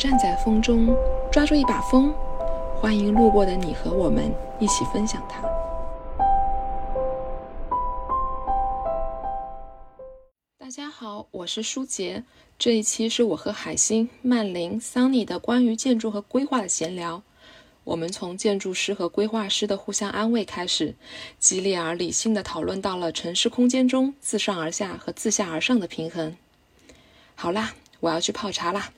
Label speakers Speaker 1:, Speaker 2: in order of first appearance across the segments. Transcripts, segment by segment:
Speaker 1: 站在风中，抓住一把风，欢迎路过的你和我们一起分享它。大家好，我是舒杰，这一期是我和海星、曼玲、桑尼的关于建筑和规划的闲聊。我们从建筑师和规划师的互相安慰开始，激烈而理性的讨论到了城市空间中自上而下和自下而上的平衡。好啦，我要去泡茶啦。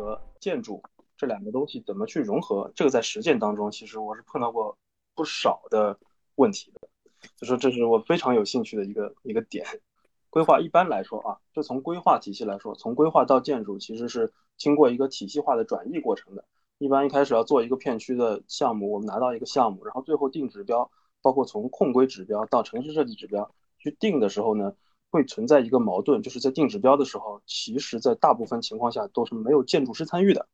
Speaker 2: 和建筑这两个东西怎么去融合？这个在实践当中，其实我是碰到过不少的问题的。就说这是我非常有兴趣的一个一个点。规划一般来说啊，就从规划体系来说，从规划到建筑其实是经过一个体系化的转移过程的。一般一开始要做一个片区的项目，我们拿到一个项目，然后最后定指标，包括从控规指标到城市设计指标去定的时候呢，会存在一个矛盾，就是在定指标的时候，其实在大部分情况下都是没有建筑师参与的。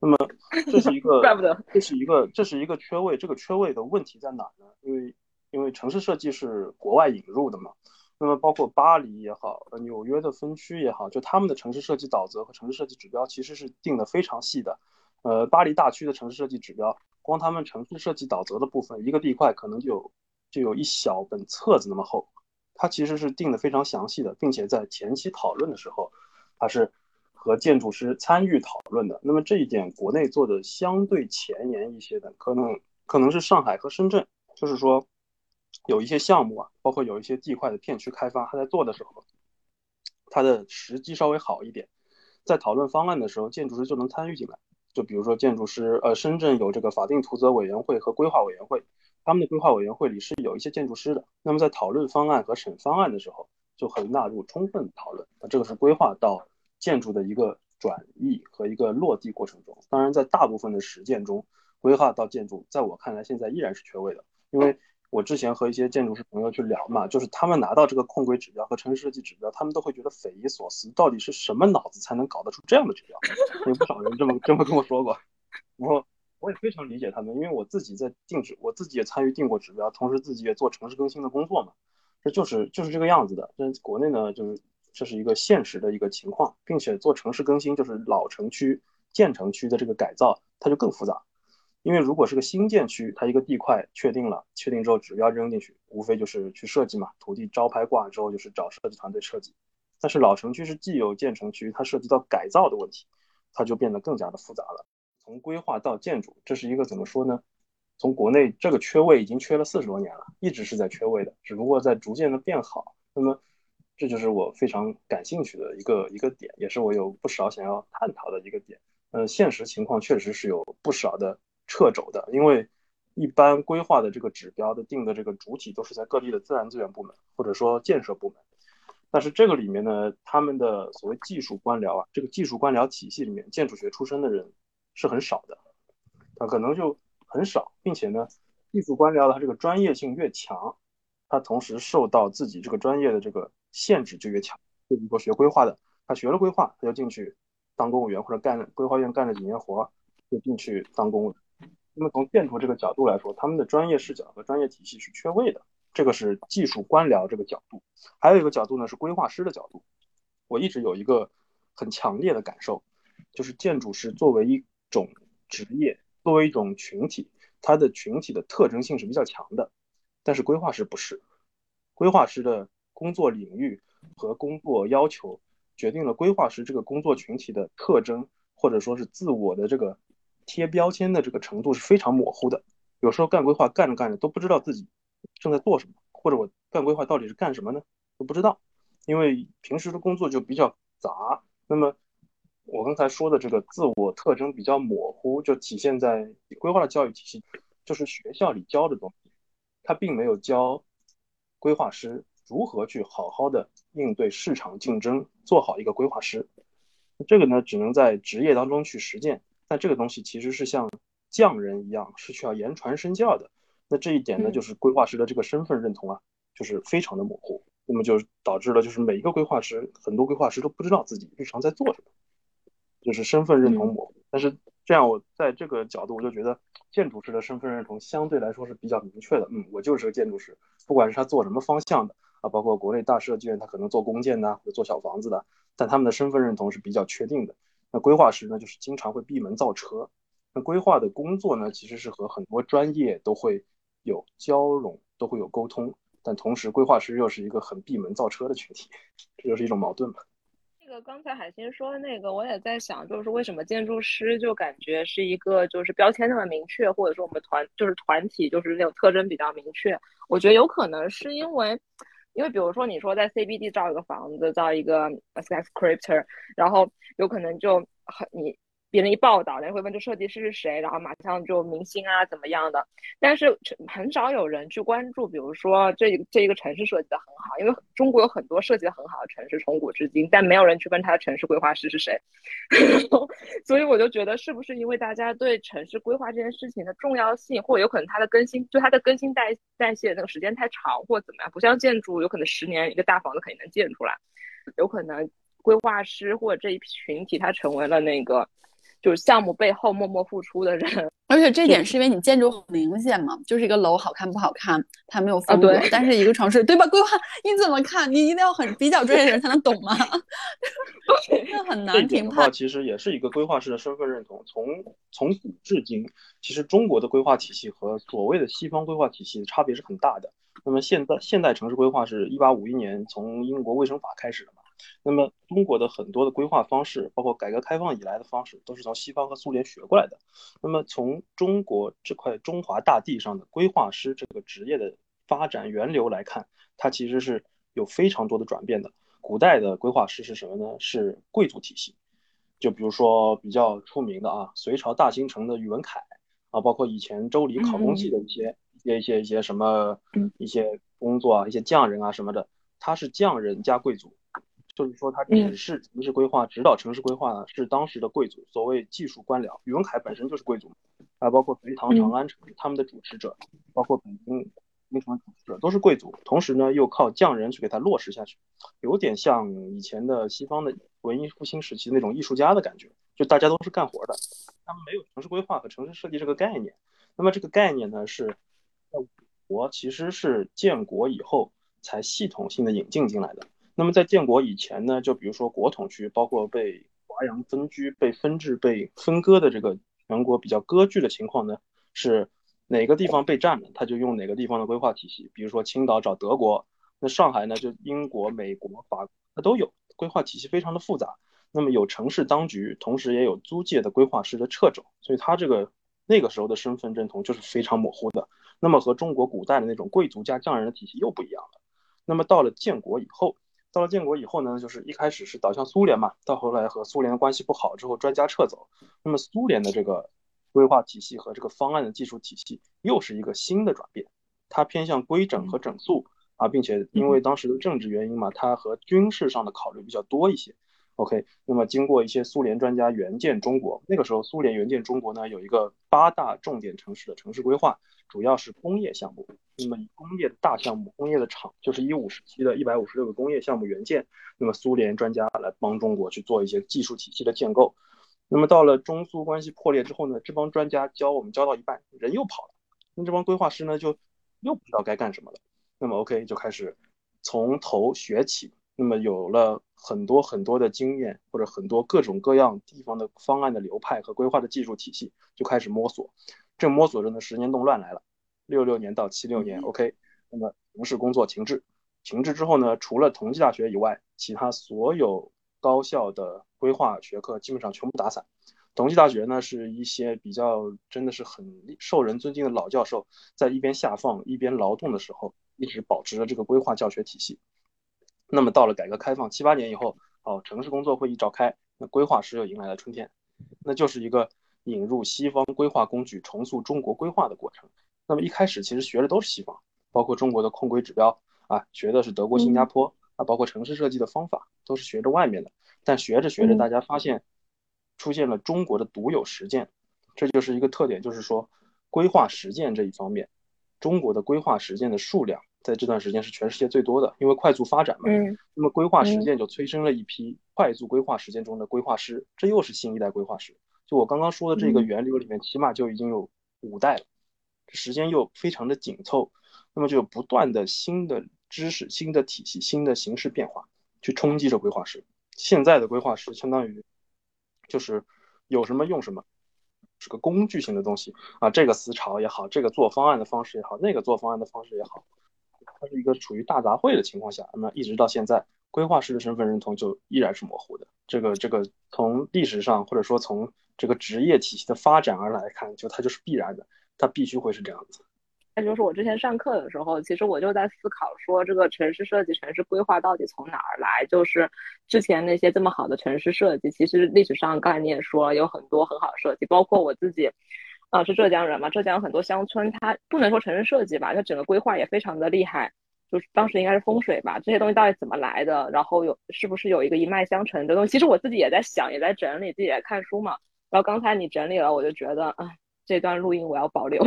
Speaker 2: 那么 这是一个，
Speaker 3: 怪不得，
Speaker 2: 这是一个，这是一个缺位。这个缺位的问题在哪呢？因为因为城市设计是国外引入的嘛，那么包括巴黎也好，呃纽约的分区也好，就他们的城市设计导则和城市设计指标其实是定的非常细的。呃，巴黎大区的城市设计指标，光他们城市设计导则的部分，一个地块可能就有就有一小本册子那么厚，它其实是定的非常详细的，并且在前期讨论的时候，它是和建筑师参与讨论的。那么这一点国内做的相对前沿一些的，可能可能是上海和深圳，就是说。有一些项目啊，包括有一些地块的片区开发，他在做的时候，他的时机稍微好一点，在讨论方案的时候，建筑师就能参与进来。就比如说建筑师，呃，深圳有这个法定图则委员会和规划委员会，他们的规划委员会里是有一些建筑师的。那么在讨论方案和审方案的时候，就可以纳入充分讨论。那这个是规划到建筑的一个转移和一个落地过程中。当然，在大部分的实践中，规划到建筑，在我看来现在依然是缺位的，因为。我之前和一些建筑师朋友去聊嘛，就是他们拿到这个控规指标和城市设计指标，他们都会觉得匪夷所思，到底是什么脑子才能搞得出这样的指标？有不少人这么这么跟我说过，然后我也非常理解他们，因为我自己在定指，我自己也参与定过指标，同时自己也做城市更新的工作嘛，这就是就是这个样子的。但国内呢，就是这是一个现实的一个情况，并且做城市更新，就是老城区、建成区的这个改造，它就更复杂。因为如果是个新建区，它一个地块确定了，确定之后指标扔进去，无非就是去设计嘛，土地招牌挂之后就是找设计团队设计。但是老城区是既有建成区，它涉及到改造的问题，它就变得更加的复杂了。从规划到建筑，这是一个怎么说呢？从国内这个缺位已经缺了四十多年了，一直是在缺位的，只不过在逐渐的变好。那么这就是我非常感兴趣的一个一个点，也是我有不少想要探讨的一个点。呃，现实情况确实是有不少的。掣肘的，因为一般规划的这个指标的定的这个主体都是在各地的自然资源部门或者说建设部门，但是这个里面呢，他们的所谓技术官僚啊，这个技术官僚体系里面，建筑学出身的人是很少的，他可能就很少，并且呢，技术官僚的他这个专业性越强，他同时受到自己这个专业的这个限制就越强。就比如说学规划的，他学了规划，他就进去当公务员或者干规划院干了几年活，就进去当公务员。那么从建筑这个角度来说，他们的专业视角和专业体系是缺位的，这个是技术官僚这个角度。还有一个角度呢是规划师的角度。我一直有一个很强烈的感受，就是建筑师作为一种职业，作为一种群体，它的群体的特征性是比较强的。但是规划师不是，规划师的工作领域和工作要求，决定了规划师这个工作群体的特征，或者说是自我的这个。贴标签的这个程度是非常模糊的，有时候干规划干着干着都不知道自己正在做什么，或者我干规划到底是干什么呢？都不知道，因为平时的工作就比较杂。那么我刚才说的这个自我特征比较模糊，就体现在规划的教育体系，就是学校里教的东西，他并没有教规划师如何去好好的应对市场竞争，做好一个规划师。这个呢，只能在职业当中去实践。但这个东西其实是像匠人一样，是需要言传身教的。那这一点呢，就是规划师的这个身份认同啊，就是非常的模糊。那么就导致了，就是每一个规划师，很多规划师都不知道自己日常在做什么，就是身份认同模糊。但是这样我在这个角度我就觉得建筑师的身份认同相对来说是比较明确的。嗯，我就是个建筑师，不管是他做什么方向的啊，包括国内大设计院他可能做公建的或者做小房子的，但他们的身份认同是比较确定的。那规划师呢，就是经常会闭门造车。那规划的工作呢，其实是和很多专业都会有交融，都会有沟通，但同时规划师又是一个很闭门造车的群体，这就是一种矛盾吧。
Speaker 4: 那个刚才海星说的那个，我也在想，就是为什么建筑师就感觉是一个就是标签那么明确，或者说我们团就是团体就是那种特征比较明确。我觉得有可能是因为，因为比如说你说在 CBD 造一个房子，造一个 skyscraper，然后有可能就很你。别人一报道，人会问这设计师是谁，然后马上就明星啊怎么样的，但是很少有人去关注，比如说这这一个城市设计的很好，因为中国有很多设计的很好的城市，从古至今，但没有人去问他的城市规划师是谁，所以我就觉得是不是因为大家对城市规划这件事情的重要性，或者有可能它的更新，就它的更新代代谢那个时间太长，或怎么样，不像建筑，有可能十年一个大房子肯定能建出来，有可能规划师或者这一群体，他成为了那个。就是项目背后默默付出的人，
Speaker 3: 而且这点是因为你建筑很明显嘛，就是一个楼好看不好看，它没有风格。但是一个城市，对吧？规划你怎么看？你一定要很比较专业的人才能懂吗？这很难评判。
Speaker 2: 其实也是一个规划师的身份认同。从从古至今，其实中国的规划体系和所谓的西方规划体系差别是很大的。那么现在现代城市规划是一八五一年从英国卫生法开始的嘛？那么中国的很多的规划方式，包括改革开放以来的方式，都是从西方和苏联学过来的。那么从中国这块中华大地上的规划师这个职业的发展源流来看，它其实是有非常多的转变的。古代的规划师是什么呢？是贵族体系。就比如说比较出名的啊，隋朝大兴城的宇文恺啊，包括以前周礼考功绩的一些一些一些一些什么一些工作啊，一些匠人啊什么的，他是匠人加贵族。就是说，他只是城市规划、指导城市规划呢，是当时的贵族，所谓技术官僚。宇文恺本身就是贵族，还包括隋唐长安城他们的主持者，包括北京京城的主持者都是贵族，同时呢又靠匠人去给他落实下去，有点像以前的西方的文艺复兴时期那种艺术家的感觉，就大家都是干活的，他们没有城市规划和城市设计这个概念。那么这个概念呢，是在国其实是建国以后才系统性的引进进来的。那么在建国以前呢，就比如说国统区，包括被华阳分居、被分治、被分割的这个全国比较割据的情况呢，是哪个地方被占了，他就用哪个地方的规划体系。比如说青岛找德国，那上海呢就英国、美国、法国，它都有规划体系，非常的复杂。那么有城市当局，同时也有租界的规划师的掣肘，所以他这个那个时候的身份认同就是非常模糊的。那么和中国古代的那种贵族加匠人的体系又不一样了。那么到了建国以后。到了建国以后呢，就是一开始是倒向苏联嘛，到后来和苏联的关系不好之后，专家撤走，那么苏联的这个规划体系和这个方案的技术体系又是一个新的转变，它偏向规整和整肃啊，并且因为当时的政治原因嘛，它和军事上的考虑比较多一些。OK，那么经过一些苏联专家援建中国，那个时候苏联援建中国呢，有一个八大重点城市的城市规划，主要是工业项目。那么以工业的大项目、工业的厂，就是一五时期的一百五十六个工业项目援建。那么苏联专家来帮中国去做一些技术体系的建构。那么到了中苏关系破裂之后呢，这帮专家教我们教到一半，人又跑了。那这帮规划师呢，就又不知道该干什么了。那么 OK，就开始从头学起。那么有了很多很多的经验，或者很多各种各样地方的方案的流派和规划的技术体系，就开始摸索。正摸索着呢，十年动乱来了，六六年到七六年，OK。那么从事工作停滞，停滞之后呢，除了同济大学以外，其他所有高校的规划学科基本上全部打散。同济大学呢，是一些比较真的是很受人尊敬的老教授，在一边下放一边劳动的时候，一直保持着这个规划教学体系。那么到了改革开放七八年以后，哦，城市工作会议召开，那规划师又迎来了春天，那就是一个引入西方规划工具，重塑中国规划的过程。那么一开始其实学的都是西方，包括中国的控规指标啊，学的是德国、新加坡啊，包括城市设计的方法都是学着外面的。但学着学着，大家发现出现了中国的独有实践，这就是一个特点，就是说规划实践这一方面，中国的规划实践的数量。在这段时间是全世界最多的，因为快速发展嘛。嗯。那么规划实践就催生了一批快速规划实践中的规划师，这又是新一代规划师，就我刚刚说的这个源流里面，起码就已经有五代了，时间又非常的紧凑，那么就有不断的新的知识、新的体系、新的形式变化去冲击着规划师。现在的规划师相当于就是有什么用什么，是个工具性的东西啊，这个思潮也好，这个做方案的方式也好，那个做方案的方式也好，它是一个处于大杂烩的情况下，那一直到现在。规划师的身份认同就依然是模糊的。这个这个从历史上或者说从这个职业体系的发展而来看，就它就是必然的，它必须会是这样子。
Speaker 1: 那就是我之前上课的时候，其实我就在思考说，这个城市设计、城市规划到底从哪儿来？就是之前那些这么好的城市设计，其实历史上刚才你也说了，有很多很好的设计，包括我自己，啊，是浙江人嘛，浙江很多乡村，它不能说城市设计吧，它整个规划也非常的厉害。就是当时应该是风水吧，这些东西到底怎么来的？然后有是不是有一个一脉相承的东西？其实我自己也在想，也在整理，自己也在看书嘛。然后刚才你整理了，我就觉得，啊，这段录音我要保留，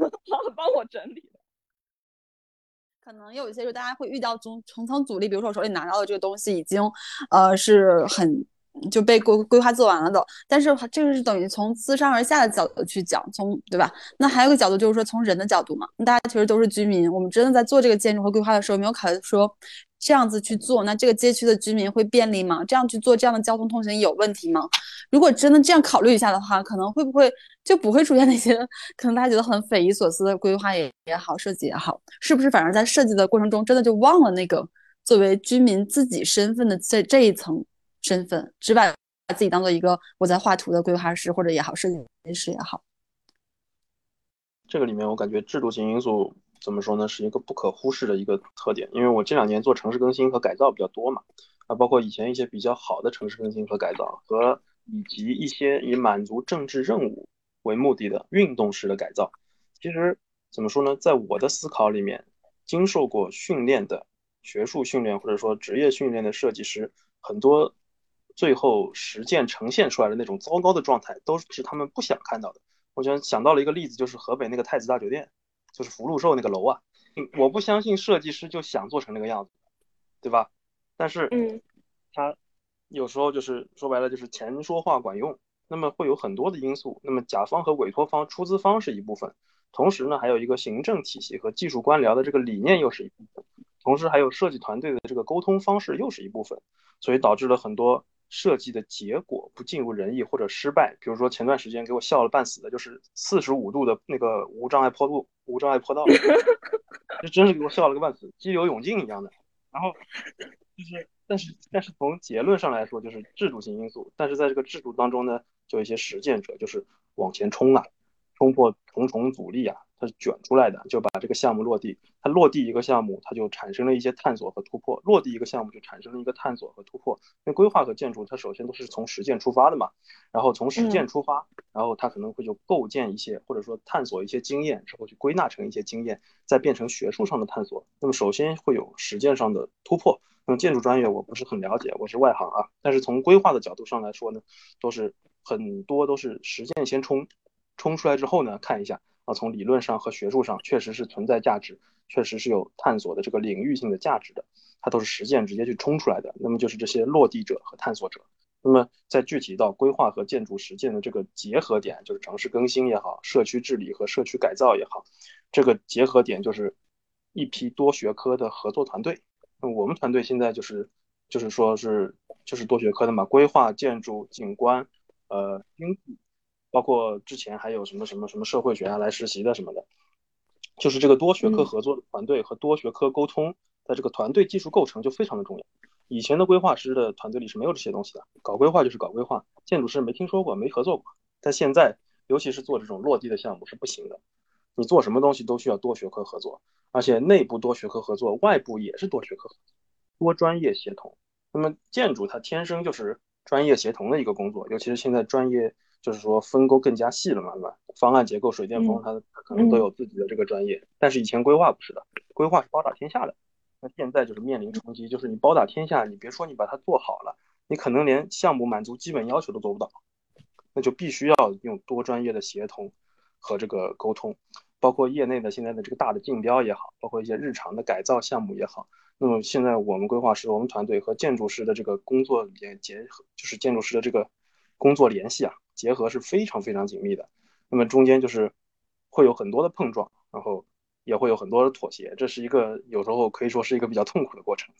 Speaker 1: 帮我整理。
Speaker 3: 可能有一些，就大家会遇到重重层阻力，比如说我手里拿到的这个东西已经，呃，是很。就被规规划做完了的，但是这个是等于从自上而下的角度去讲，从对吧？那还有个角度就是说从人的角度嘛，大家其实都是居民，我们真的在做这个建筑和规划的时候，没有考虑说这样子去做，那这个街区的居民会便利吗？这样去做这样的交通通行有问题吗？如果真的这样考虑一下的话，可能会不会就不会出现那些可能大家觉得很匪夷所思的规划也也好，设计也好，是不是反而在设计的过程中真的就忘了那个作为居民自己身份的这这一层？身份，只把把自己当做一个我在画图的规划师或者也好，设计师也好。
Speaker 2: 这个里面我感觉制度性因素怎么说呢，是一个不可忽视的一个特点。因为我这两年做城市更新和改造比较多嘛，啊，包括以前一些比较好的城市更新和改造，和以及一些以满足政治任务为目的的运动式的改造。其实怎么说呢，在我的思考里面，经受过训练的学术训练或者说职业训练的设计师很多。最后实践呈现出来的那种糟糕的状态，都是他们不想看到的。我想想到了一个例子，就是河北那个太子大酒店，就是福禄寿那个楼啊。我不相信设计师就想做成那个样子，对吧？但是，
Speaker 1: 嗯，
Speaker 2: 他有时候就是说白了就是钱说话管用。那么会有很多的因素。那么甲方和委托方、出资方是一部分，同时呢，还有一个行政体系和技术官僚的这个理念又是一部分，同时还有设计团队的这个沟通方式又是一部分，所以导致了很多。设计的结果不尽如人意或者失败，比如说前段时间给我笑了半死的，就是四十五度的那个无障碍坡度、无障碍坡道，这真是给我笑了个半死，激流勇进一样的。然后就是，但是但是从结论上来说，就是制度性因素。但是在这个制度当中呢，就一些实践者就是往前冲啊，冲破重重阻力啊。它是卷出来的，就把这个项目落地。它落地一个项目，它就产生了一些探索和突破。落地一个项目，就产生了一个探索和突破。因为规划和建筑，它首先都是从实践出发的嘛。然后从实践出发，然后它可能会就构建一些，或者说探索一些经验，之后去归纳成一些经验，再变成学术上的探索。那么首先会有实践上的突破。那么建筑专业我不是很了解，我是外行啊。但是从规划的角度上来说呢，都是很多都是实践先冲，冲出来之后呢，看一下。啊，从理论上和学术上确实是存在价值，确实是有探索的这个领域性的价值的，它都是实践直接去冲出来的。那么就是这些落地者和探索者。那么在具体到规划和建筑实践的这个结合点，就是城市更新也好，社区治理和社区改造也好，这个结合点就是一批多学科的合作团队。那我们团队现在就是就是说是就是多学科的嘛，规划、建筑、景观，呃，经济。包括之前还有什么什么什么社会学啊来实习的什么的，就是这个多学科合作的团队和多学科沟通在这个团队技术构成就非常的重要。以前的规划师的团队里是没有这些东西的，搞规划就是搞规划，建筑师没听说过没合作过。但现在，尤其是做这种落地的项目是不行的，你做什么东西都需要多学科合作，而且内部多学科合作，外部也是多学科合作，多专业协同。那么建筑它天生就是专业协同的一个工作，尤其是现在专业。就是说分工更加细了嘛，对吧？方案结构、水电风，它可能都有自己的这个专业。但是以前规划不是的，规划是包打天下的。那现在就是面临冲击，就是你包打天下，你别说你把它做好了，你可能连项目满足基本要求都做不到。那就必须要用多专业的协同和这个沟通，包括业内的现在的这个大的竞标也好，包括一些日常的改造项目也好。那么现在我们规划师、我们团队和建筑师的这个工作联结合，就是建筑师的这个。工作联系啊，结合是非常非常紧密的。那么中间就是会有很多的碰撞，然后也会有很多的妥协，这是一个有时候可以说是一个比较痛苦的过程。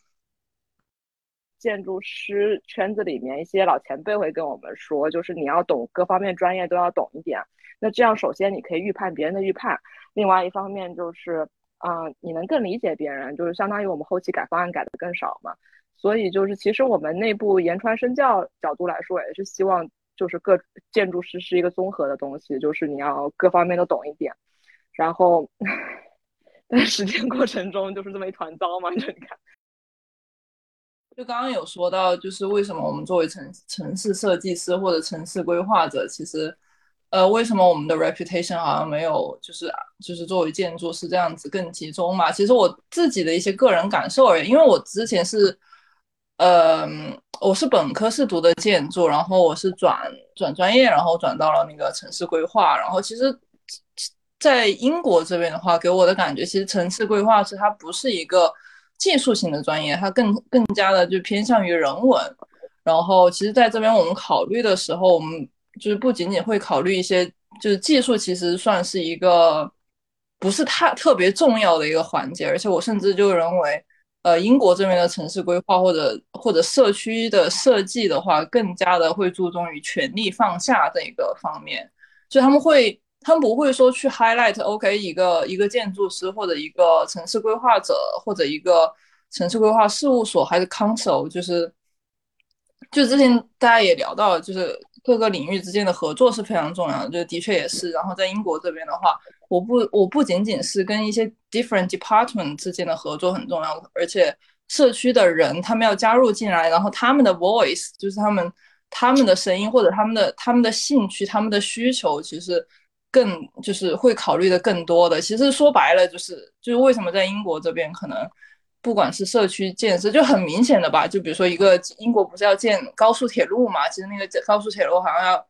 Speaker 4: 建筑师圈子里面一些老前辈会跟我们说，就是你要懂各方面专业都要懂一点。那这样首先你可以预判别人的预判，另外一方面就是，嗯，你能更理解别人，就是相当于我们后期改方案改的更少嘛。所以就是其实我们内部言传身教角度来说，也是希望就是各建筑师是一个综合的东西，就是你要各方面都懂一点。然后在实践过程中就是这么一团糟嘛，就你看。
Speaker 5: 就刚刚有说到，就是为什么我们作为城城市设计师或者城市规划者，其实，呃，为什么我们的 reputation 好像没有，就是就是作为建筑师这样子更集中嘛？其实我自己的一些个人感受而已，因为我之前是，呃，我是本科是读的建筑，然后我是转转专业，然后转到了那个城市规划，然后其实，在英国这边的话，给我的感觉，其实城市规划师它不是一个。技术性的专业，它更更加的就偏向于人文。然后，其实在这边我们考虑的时候，我们就是不仅仅会考虑一些，就是技术其实算是一个不是太特别重要的一个环节。而且，我甚至就认为，呃，英国这边的城市规划或者或者社区的设计的话，更加的会注重于权力放下这一个方面，就他们会。他们不会说去 highlight，OK，一个一个建筑师或者一个城市规划者或者一个城市规划事务所还是 council，就是就之前大家也聊到，就是各个领域之间的合作是非常重要的，就的确也是。然后在英国这边的话，我不我不仅仅是跟一些 different department 之间的合作很重要，而且社区的人他们要加入进来，然后他们的 voice 就是他们他们的声音或者他们的他们的兴趣、他们的需求，其实。更就是会考虑的更多的，其实说白了就是就是为什么在英国这边可能不管是社区建设就很明显的吧，就比如说一个英国不是要建高速铁路嘛，其实那个高速铁路好像要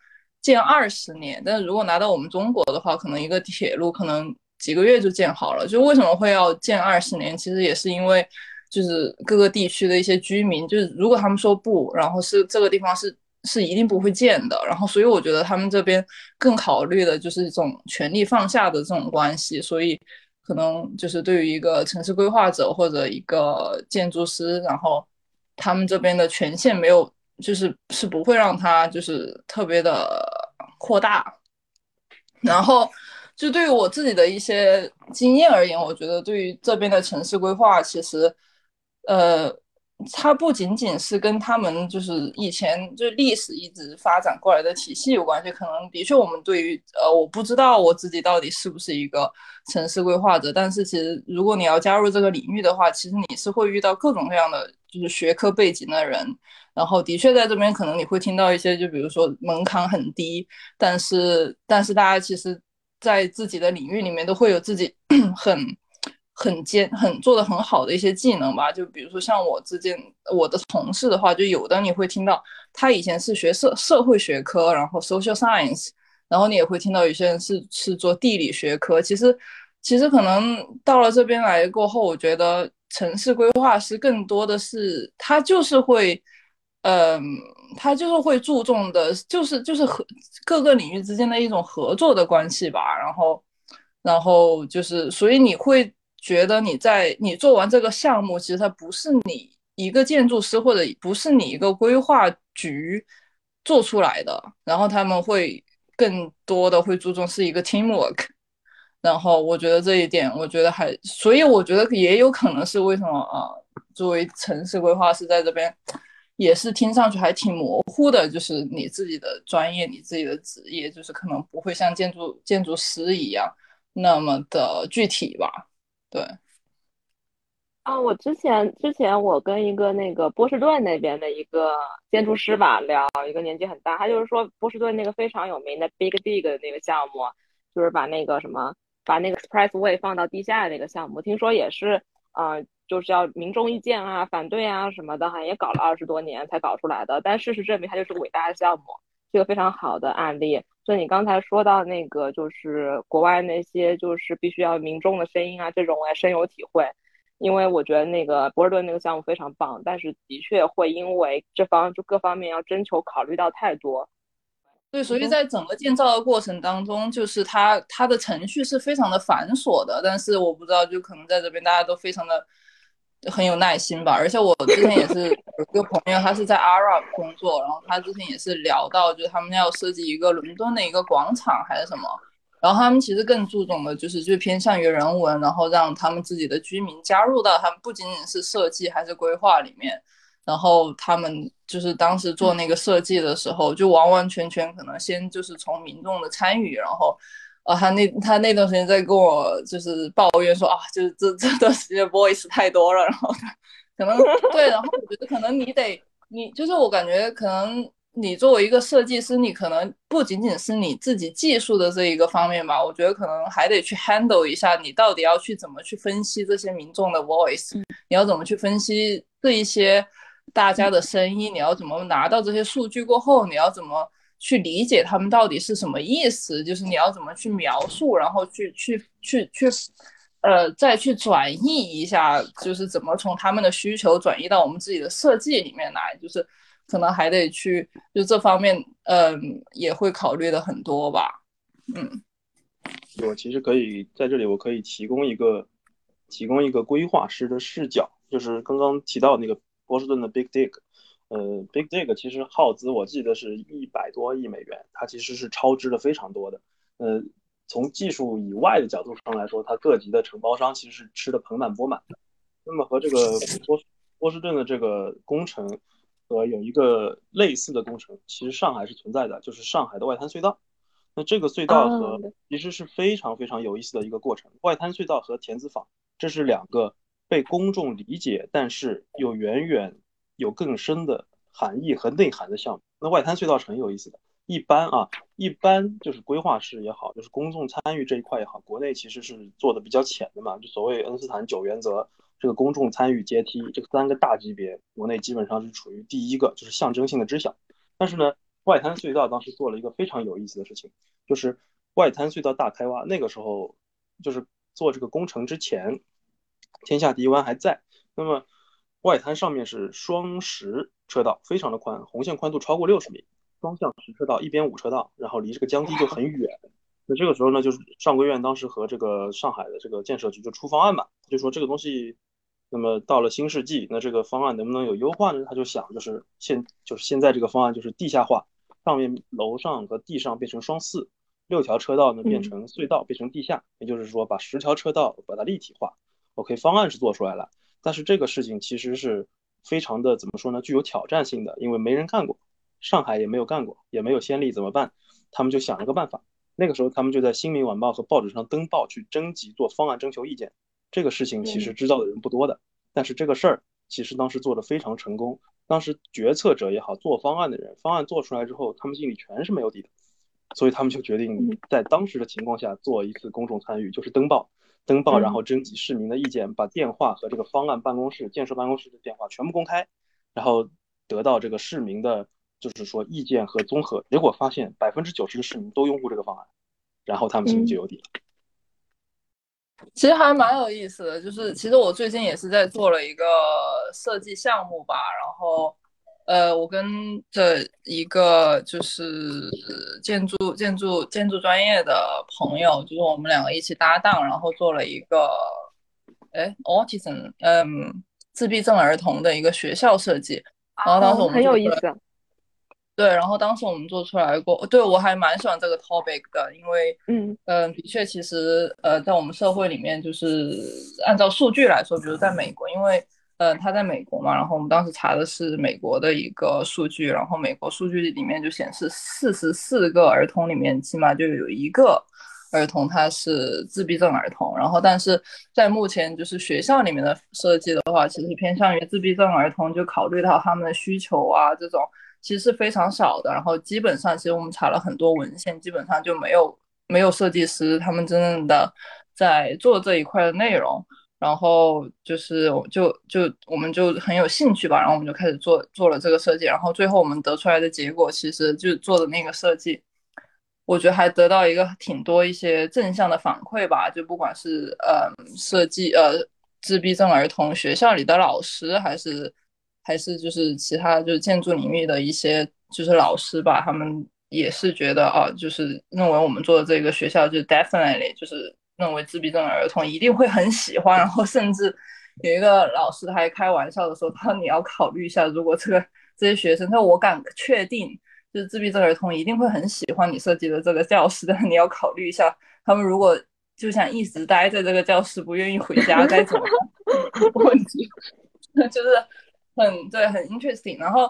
Speaker 5: 建二十年，但是如果拿到我们中国的话，可能一个铁路可能几个月就建好了。就为什么会要建二十年？其实也是因为就是各个地区的一些居民，就是如果他们说不，然后是这个地方是。是一定不会建的，然后所以我觉得他们这边更考虑的就是一种权力放下的这种关系，所以可能就是对于一个城市规划者或者一个建筑师，然后他们这边的权限没有，就是是不会让他就是特别的扩大。然后就对于我自己的一些经验而言，我觉得对于这边的城市规划，其实呃。它不仅仅是跟他们就是以前就历史一直发展过来的体系有关系，可能的确我们对于呃我不知道我自己到底是不是一个城市规划者，但是其实如果你要加入这个领域的话，其实你是会遇到各种各样的就是学科背景的人，然后的确在这边可能你会听到一些就比如说门槛很低，但是但是大家其实在自己的领域里面都会有自己 很。很坚很做的很好的一些技能吧，就比如说像我之间我的同事的话，就有的你会听到他以前是学社社会学科，然后 social science，然后你也会听到有些人是是做地理学科。其实其实可能到了这边来过后，我觉得城市规划师更多的是他就是会，嗯，他就是会注重的，就是就是和各个领域之间的一种合作的关系吧。然后然后就是所以你会。觉得你在你做完这个项目，其实它不是你一个建筑师或者不是你一个规划局做出来的，然后他们会更多的会注重是一个 teamwork，然后我觉得这一点，我觉得还，所以我觉得也有可能是为什么啊，作为城市规划师在这边也是听上去还挺模糊的，就是你自己的专业，你自己的职业，就是可能不会像建筑建筑师一样那么的具体吧。对，
Speaker 4: 啊，我之前之前我跟一个那个波士顿那边的一个建筑师吧聊，一个年纪很大，他就是说波士顿那个非常有名的 Big Dig 的那个项目，就是把那个什么把那个 Expressway 放到地下的那个项目，听说也是啊，就是要民众意见啊、反对啊什么的，好像也搞了二十多年才搞出来的，但事实证明它就是个伟大的项目。是个非常好的案例，就你刚才说到那个，就是国外那些就是必须要民众的声音啊，这种我也深有体会。因为我觉得那个博尔顿那个项目非常棒，但是的确会因为这方就各方面要征求考虑到太多。
Speaker 5: 对，所以在整个建造的过程当中，就是它它的程序是非常的繁琐的。但是我不知道，就可能在这边大家都非常的很有耐心吧。而且我之前也是有一个朋友，他是在 Arab 工作，然后他之前也是聊到，就是他们要设计一个伦敦的一个广场还是什么，然后他们其实更注重的就是就偏向于人文，然后让他们自己的居民加入到他们不仅仅是设计还是规划里面。然后他们就是当时做那个设计的时候，就完完全全可能先就是从民众的参与，然后，呃，他那他那段时间在跟我就是抱怨说啊，就是这这段时间 voice 太多了，然后可能对，然后我觉得可能你得你就是我感觉可能你作为一个设计师，你可能不仅仅是你自己技术的这一个方面吧，我觉得可能还得去 handle 一下你到底要去怎么去分析这些民众的 voice，你要怎么去分析这一些。大家的声音，你要怎么拿到这些数据过后，你要怎么去理解他们到底是什么意思？就是你要怎么去描述，然后去去去去，呃，再去转译一下，就是怎么从他们的需求转移到我们自己的设计里面来，就是可能还得去就这方面，嗯，也会考虑的很多吧。嗯，
Speaker 2: 我其实可以在这里，我可以提供一个提供一个规划师的视角，就是刚刚提到那个。波士顿的 Big Dig，呃，Big Dig 其实耗资我记得是一百多亿美元，它其实是超支的非常多的。呃，从技术以外的角度上来说，它各级的承包商其实是吃的盆满钵满的。那么和这个波波士顿的这个工程，和有一个类似的工程，其实上海是存在的，就是上海的外滩隧道。那这个隧道和其实是非常非常有意思的一个过程。外滩隧道和田子坊，这是两个。被公众理解，但是又远远有更深的含义和内涵的项目。那外滩隧道是很有意思的。一般啊，一般就是规划师也好，就是公众参与这一块也好，国内其实是做的比较浅的嘛。就所谓恩斯坦九原则，这个公众参与阶梯，这三个大级别，国内基本上是处于第一个，就是象征性的知晓。但是呢，外滩隧道当时做了一个非常有意思的事情，就是外滩隧道大开挖。那个时候就是做这个工程之前。天下第一湾还在，那么外滩上面是双十车道，非常的宽，红线宽度超过六十米，双向十车道，一边五车道，然后离这个江堤就很远。那这个时候呢，就是上规院当时和这个上海的这个建设局就出方案嘛，就说这个东西，那么到了新世纪，那这个方案能不能有优化呢？他就想，就是现就是现在这个方案就是地下化，上面楼上和地上变成双四，六条车道呢变成隧道，变成地下，也就是说把十条车道把它立体化。OK，方案是做出来了，但是这个事情其实是非常的怎么说呢？具有挑战性的，因为没人干过，上海也没有干过，也没有先例，怎么办？他们就想了个办法。那个时候，他们就在《新民晚报》和报纸上登报去征集做方案、征求意见。这个事情其实知道的人不多的，但是这个事儿其实当时做的非常成功。当时决策者也好，做方案的人，方案做出来之后，他们心里全是没有底的，所以他们就决定在当时的情况下做一次公众参与，就是登报。登报，然后征集市民的意见，把电话和这个方案办公室、建设办公室的电话全部公开，然后得到这个市民的，就是说意见和综合结果，发现百分之九十的市民都拥护这个方案，然后他们心里就有底了。
Speaker 5: 其实还蛮有意思的，就是其实我最近也是在做了一个设计项目吧，然后。呃，我跟着一个就是建筑、建筑、建筑专业的朋友，就是我们两个一起搭档，然后做了一个，哎，autism，嗯，自闭症儿童的一个学校设计。然后当时我们
Speaker 4: 很有意思。
Speaker 5: 对，然后当时我们做出来过，对我还蛮喜欢这个 topic 的，因为，
Speaker 4: 嗯
Speaker 5: 嗯，的确，其实呃，在我们社会里面，就是按照数据来说，比如在美国，因为。嗯，他在美国嘛，然后我们当时查的是美国的一个数据，然后美国数据里面就显示，四十四个儿童里面起码就有一个儿童他是自闭症儿童，然后但是在目前就是学校里面的设计的话，其实偏向于自闭症儿童，就考虑到他们的需求啊，这种其实是非常少的，然后基本上其实我们查了很多文献，基本上就没有没有设计师他们真正的在做这一块的内容。然后就是，就就我们就很有兴趣吧，然后我们就开始做做了这个设计，然后最后我们得出来的结果，其实就做的那个设计，我觉得还得到一个挺多一些正向的反馈吧，就不管是呃设计呃自闭症儿童学校里的老师，还是还是就是其他就是建筑领域的一些就是老师吧，他们也是觉得啊，就是认为我们做的这个学校就 definitely 就是认为自闭症儿童一定会很喜欢，然后甚至有一个老师他还开玩笑的说，他说你要考虑一下，如果这个这些学生，他说我敢确定，就是自闭症儿童一定会很喜欢你设计的这个教室，但是你要考虑一下，他们如果就想一直待在这个教室，不愿意回家该怎么办？问题 就是很对，很 interesting，然后。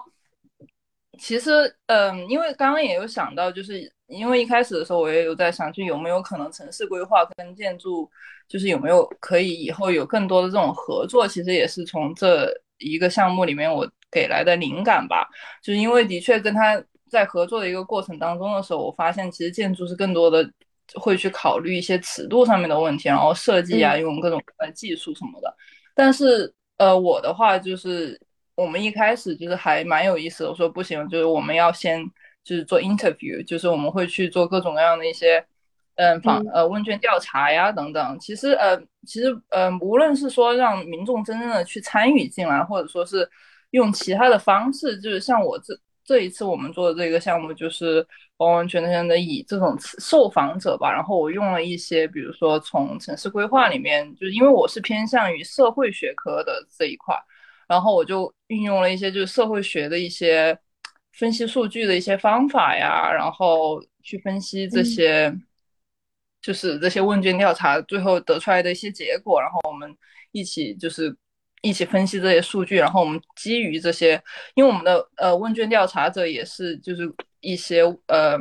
Speaker 5: 其实，嗯，因为刚刚也有想到，就是因为一开始的时候，我也有在想，就有没有可能城市规划跟建筑，就是有没有可以以后有更多的这种合作。其实也是从这一个项目里面我给来的灵感吧。就是因为的确跟他在合作的一个过程当中的时候，我发现其实建筑是更多的会去考虑一些尺度上面的问题，然后设计啊，用各种技术什么的。但是，呃，我的话就是。我们一开始就是还蛮有意思的，我说不行，就是我们要先就是做 interview，就是我们会去做各种各样的一些嗯访呃问卷调查呀等等。其实呃其实呃无论是说让民众真正的去参与进来，或者说是用其他的方式，就是像我这这一次我们做的这个项目，就是完完全全的以这种受访者吧，然后我用了一些，比如说从城市规划里面，就是因为我是偏向于社会学科的这一块。然后我就运用了一些就是社会学的一些分析数据的一些方法呀，然后去分析这些，就是这些问卷调查最后得出来的一些结果，然后我们一起就是一起分析这些数据，然后我们基于这些，因为我们的呃问卷调查者也是就是一些呃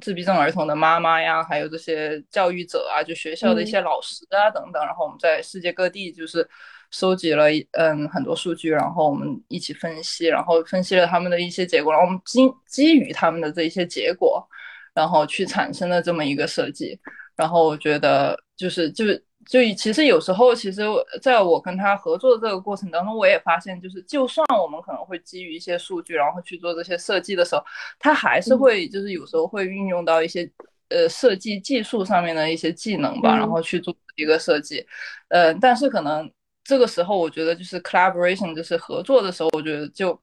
Speaker 5: 自闭症儿童的妈妈呀，还有这些教育者啊，就学校的一些老师啊等等，然后我们在世界各地就是。收集了嗯很多数据，然后我们一起分析，然后分析了他们的一些结果，然后我们基基于他们的这一些结果，然后去产生了这么一个设计。然后我觉得就是就是就其实有时候其实在我跟他合作的这个过程当中，我也发现就是就算我们可能会基于一些数据，然后去做这些设计的时候，他还是会就是有时候会运用到一些呃设计技术上面的一些技能吧，然后去做一个设计。嗯，但是可能。这个时候，我觉得就是 collaboration，就是合作的时候，我觉得就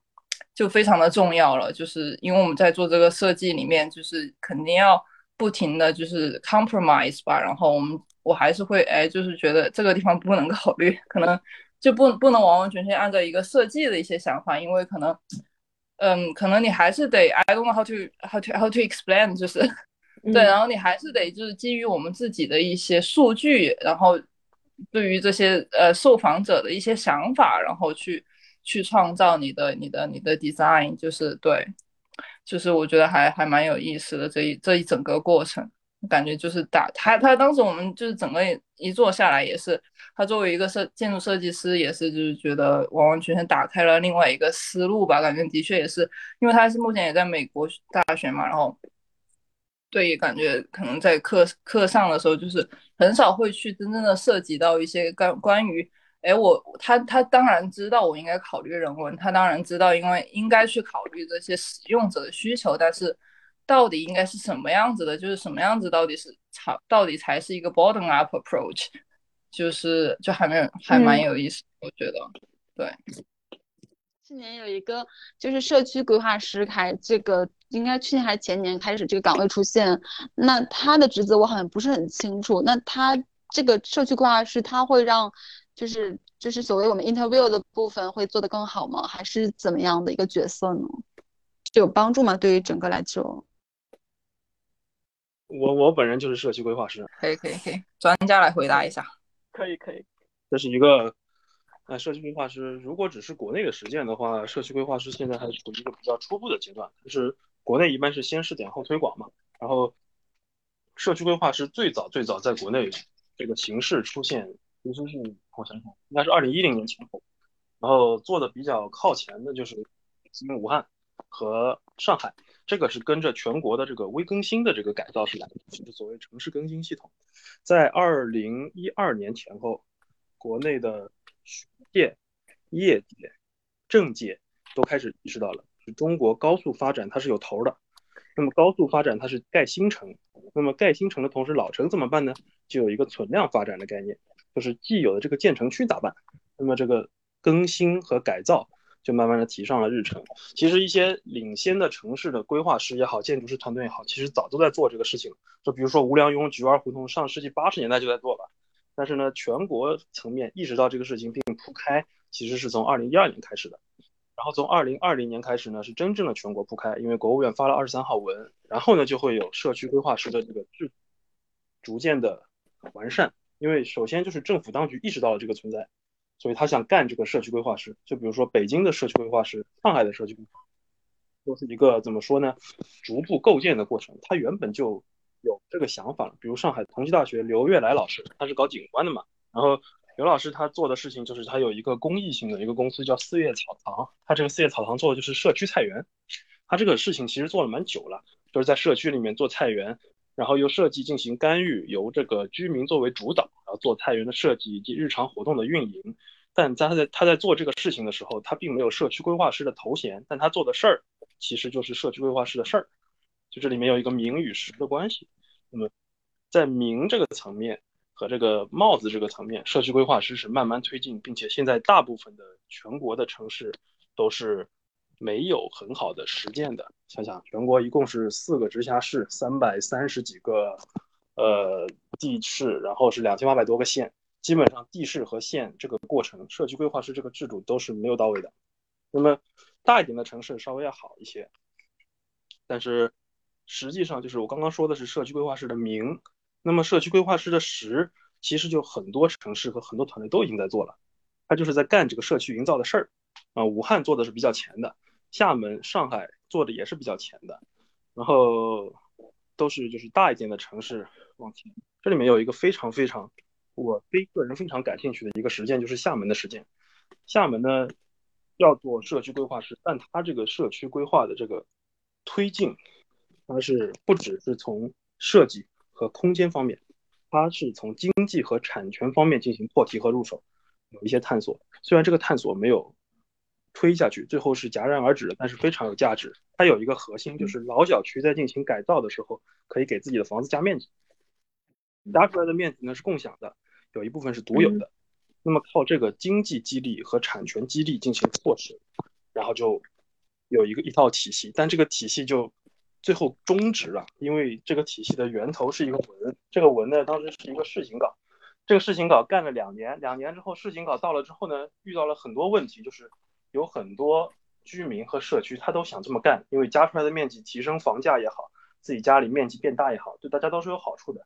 Speaker 5: 就非常的重要了。就是因为我们在做这个设计里面，就是肯定要不停的就是 compromise 吧。然后我们我还是会哎，就是觉得这个地方不能考虑，可能就不不能完完全全按照一个设计的一些想法，因为可能嗯，可能你还是得 I don't know how to how to how to explain，就是 对，然后你还是得就是基于我们自己的一些数据，然后。对于这些呃受访者的一些想法，然后去去创造你的你的你的 design，就是对，就是我觉得还还蛮有意思的这一这一整个过程，感觉就是打他他当时我们就是整个一坐下来也是，他作为一个设建筑设计师也是就是觉得完完全全打开了另外一个思路吧，感觉的确也是，因为他是目前也在美国大学嘛，然后。对，感觉可能在课课上的时候，就是很少会去真正的涉及到一些关关于，哎，我他他当然知道我应该考虑人文，他当然知道，因为应该去考虑这些使用者的需求，但是到底应该是什么样子的，就是什么样子到底是才到底才是一个 bottom up approach，就是就还没有还蛮有意思，我觉得，对。
Speaker 3: 去年有一个就是社区规划师开这个。应该去年还是前年开始这个岗位出现，那他的职责我好像不是很清楚。那他这个社区规划师，他会让就是就是所谓我们 interview 的部分会做得更好吗？还是怎么样的一个角色呢？有帮助吗？对于整个来说？
Speaker 2: 我我本人就是社区规划师，
Speaker 5: 可以可以可以，专家来回答一下。
Speaker 2: 可以可以，这是一个。那社区规划师如果只是国内的实践的话，社区规划师现在还处于一个比较初步的阶段，就是国内一般是先试点后推广嘛。然后，社区规划是最早最早在国内这个形式出现，其实是我想想，应该是二零一零年前后。然后做的比较靠前的就是、武汉和上海，这个是跟着全国的这个微更新的这个改造是来的，就是所谓城市更新系统。在二零一二年前后，国内的。学界业界、政界都开始意识到了，中国高速发展它是有头的。那么高速发展它是盖新城，那么盖新城的同时，老城怎么办呢？就有一个存量发展的概念，就是既有的这个建成区咋办？那么这个更新和改造就慢慢的提上了日程。其实一些领先的城市的规划师也好，建筑师团队也好，其实早都在做这个事情。就比如说吴良镛菊园胡同，上世纪八十年代就在做了。但是呢，全国层面意识到这个事情并铺开，其实是从二零一二年开始的。然后从二零二零年开始呢，是真正的全国铺开，因为国务院发了二十三号文，然后呢就会有社区规划师的这个制逐渐的完善。因为首先就是政府当局意识到了这个存在。所以他想干这个社区规划师，就比如说北京的社区规划师、上海的社区规划，都是一个怎么说呢？逐步构建的过程。他原本就有这个想法了。比如上海同济大学刘悦来老师，他是搞景观的嘛。然后刘老师他做的事情就是他有一个公益性的一个公司叫四叶草堂，他这个四叶草堂做的就是社区菜园。他这个事情其实做了蛮久了，就是在社区里面做菜园。然后由设计进行干预，由这个居民作为主导，然后做菜园的设计以及日常活动的运营。但在他在他在做这个事情的时候，他并没有社区规划师的头衔，但他做的事儿其实就是社区规划师的事儿。就这里面有一个名与实的关系。那么在名这个层面和这个帽子这个层面，社区规划师是慢慢推进，并且现在大部分的全国的城市都是。没有很好的实践的，想想全国一共是四个直辖市，三百三十几个呃地市，然后是两千八百多个县，基本上地市和县这个过程，社区规划师这个制度都是没有到位的。那么大一点的城市稍微要好一些，但是实际上就是我刚刚说的是社区规划师的名，那么社区规划师的实，其实就很多城市和很多团队都已经在做了，他就是在干这个社区营造的事儿啊。武汉做的是比较前的。厦门、上海做的也是比较前的，然后都是就是大一点的城市往前。这里面有一个非常非常我非个人非常感兴趣的一个实践，就是厦门的实践。厦门呢要做社区规划师，但它这个社区规划的这个推进，它是不只是从设计和空间方面，它是从经济和产权方面进行破题和入手，有一些探索。虽然这个探索没有。推下去，最后是戛然而止的，但是非常有价值。它有一个核心，就是老小区在进行改造的时候，可以给自己的房子加面积，加出来的面积呢是共享的，有一部分是独有的。那么靠这个经济激励和产权激励进行措施，然后就有一个一套体系，但这个体系就最后终止了，因为这个体系的源头是一个文，这个文呢当时是一个试行稿，这个试行稿干了两年，两年之后试行稿到了之后呢，遇到了很多问题，就是。有很多居民和社区，他都想这么干，因为加出来的面积提升房价也好，自己家里面积变大也好，对大家都是有好处的。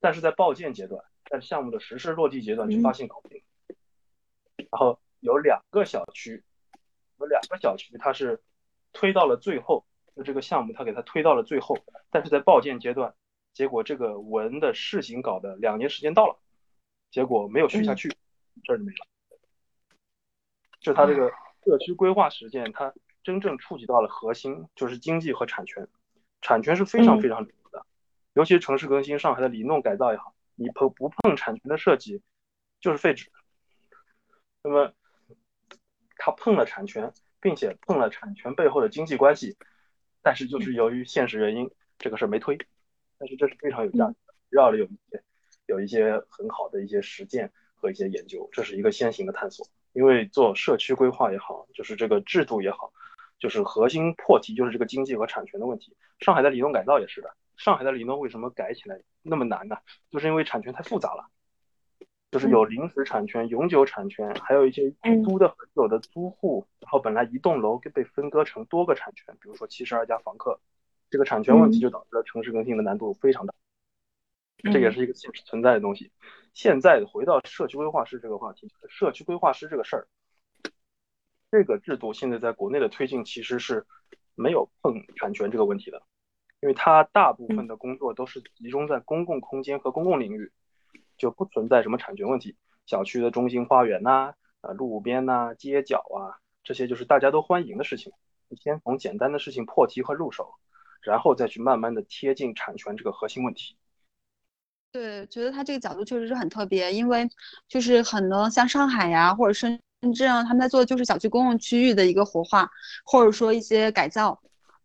Speaker 2: 但是在报建阶段，在项目的实施落地阶段，就发现搞不定。然后有两个小区，有两个小区，它是推到了最后，就这个项目他给他推到了最后，但是在报建阶段，结果这个文的试行稿的两年时间到了，结果没有续下去，这儿就没了。就他这个。社区规划实践，它真正触及到了核心，就是经济和产权。产权是非常非常重要的，尤其是城市更新、上海的里弄改造也好，你碰不碰产权的设计就是废纸。那么，他碰了产权，并且碰了产权背后的经济关系，但是就是由于现实原因，这个事儿没推。但是这是非常有价值的，绕了有一些有一些很好的一些实践和一些研究，这是一个先行的探索。因为做社区规划也好，就是这个制度也好，就是核心破题就是这个经济和产权的问题。上海的里弄改造也是的，上海的里弄为什么改起来那么难呢？就是因为产权太复杂了，就是有临时产权、永久产权，还有一些租的很久的租户，然后本来一栋楼被分割成多个产权，比如说七十二家房客，这个产权问题就导致了城市更新的难度非常大。这也是一个现实存在的东西。现在回到社区规划师这个话题，社区规划师这个事儿，这个制度现在在国内的推进其实是没有碰产权这个问题的，因为它大部分的工作都是集中在公共空间和公共领域，就不存在什么产权问题。小区的中心花园呐，啊路边呐，街角啊，这些就是大家都欢迎的事情。你先从简单的事情破题和入手，然后再去慢慢的贴近产权这个核心问题。
Speaker 3: 对，觉得他这个角度确实是很特别，因为就是很多像上海呀，或者深圳啊，他们在做的就是小区公共区域的一个活化，或者说一些改造。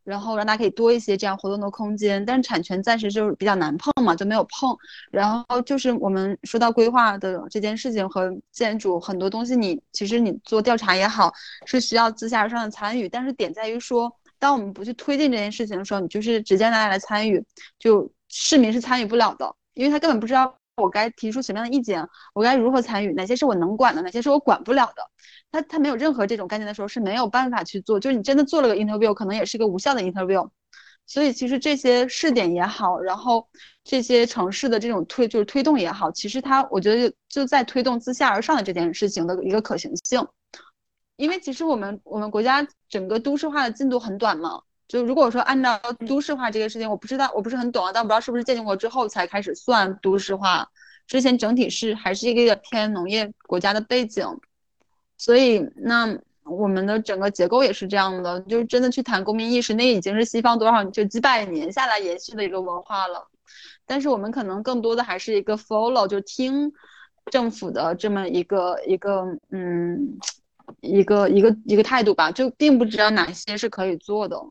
Speaker 3: 然后让大家可以多一些这样活动的空间。但是产权暂时就是比较难碰嘛，就没有碰。然后就是我们说到规划的这件事情和建筑很多东西，你其实你做调查也好，是需要自下而上的参与。但是点在于说，当我们不去推进这件事情的时候，你就是直接让大家来参与，就市民是参与不了的，因为他根本不知道。我该提出什么样的意见？我该如何参与？哪些是我能管的？哪些是我管不了的？他他没有任何这种概念的时候是没有办法去做。就是你真的做了个 interview，可能也是个无效的 interview。所以其实这些试点也好，然后这些城市的这种推就是推动也好，其实它我觉得就在推动自下而上的这件事情的一个可行性。因为其实我们我们国家整个都市化的进度很短嘛。就如果说按照都市化这个事情，我不知道，我不是很懂啊，但我不知道是不是建国之后才开始算都市化，之前整体是还是一个偏农业国家的背景，所以那我们的整个结构也是这样的，就是真的去谈公民意识，那已经是西方多少就几百年下来延续的一个文化了，但是我们可能更多的还是一个 follow，就听政府的这么一个一个嗯一个一个一个态度吧，就并不知道哪些是可以做的。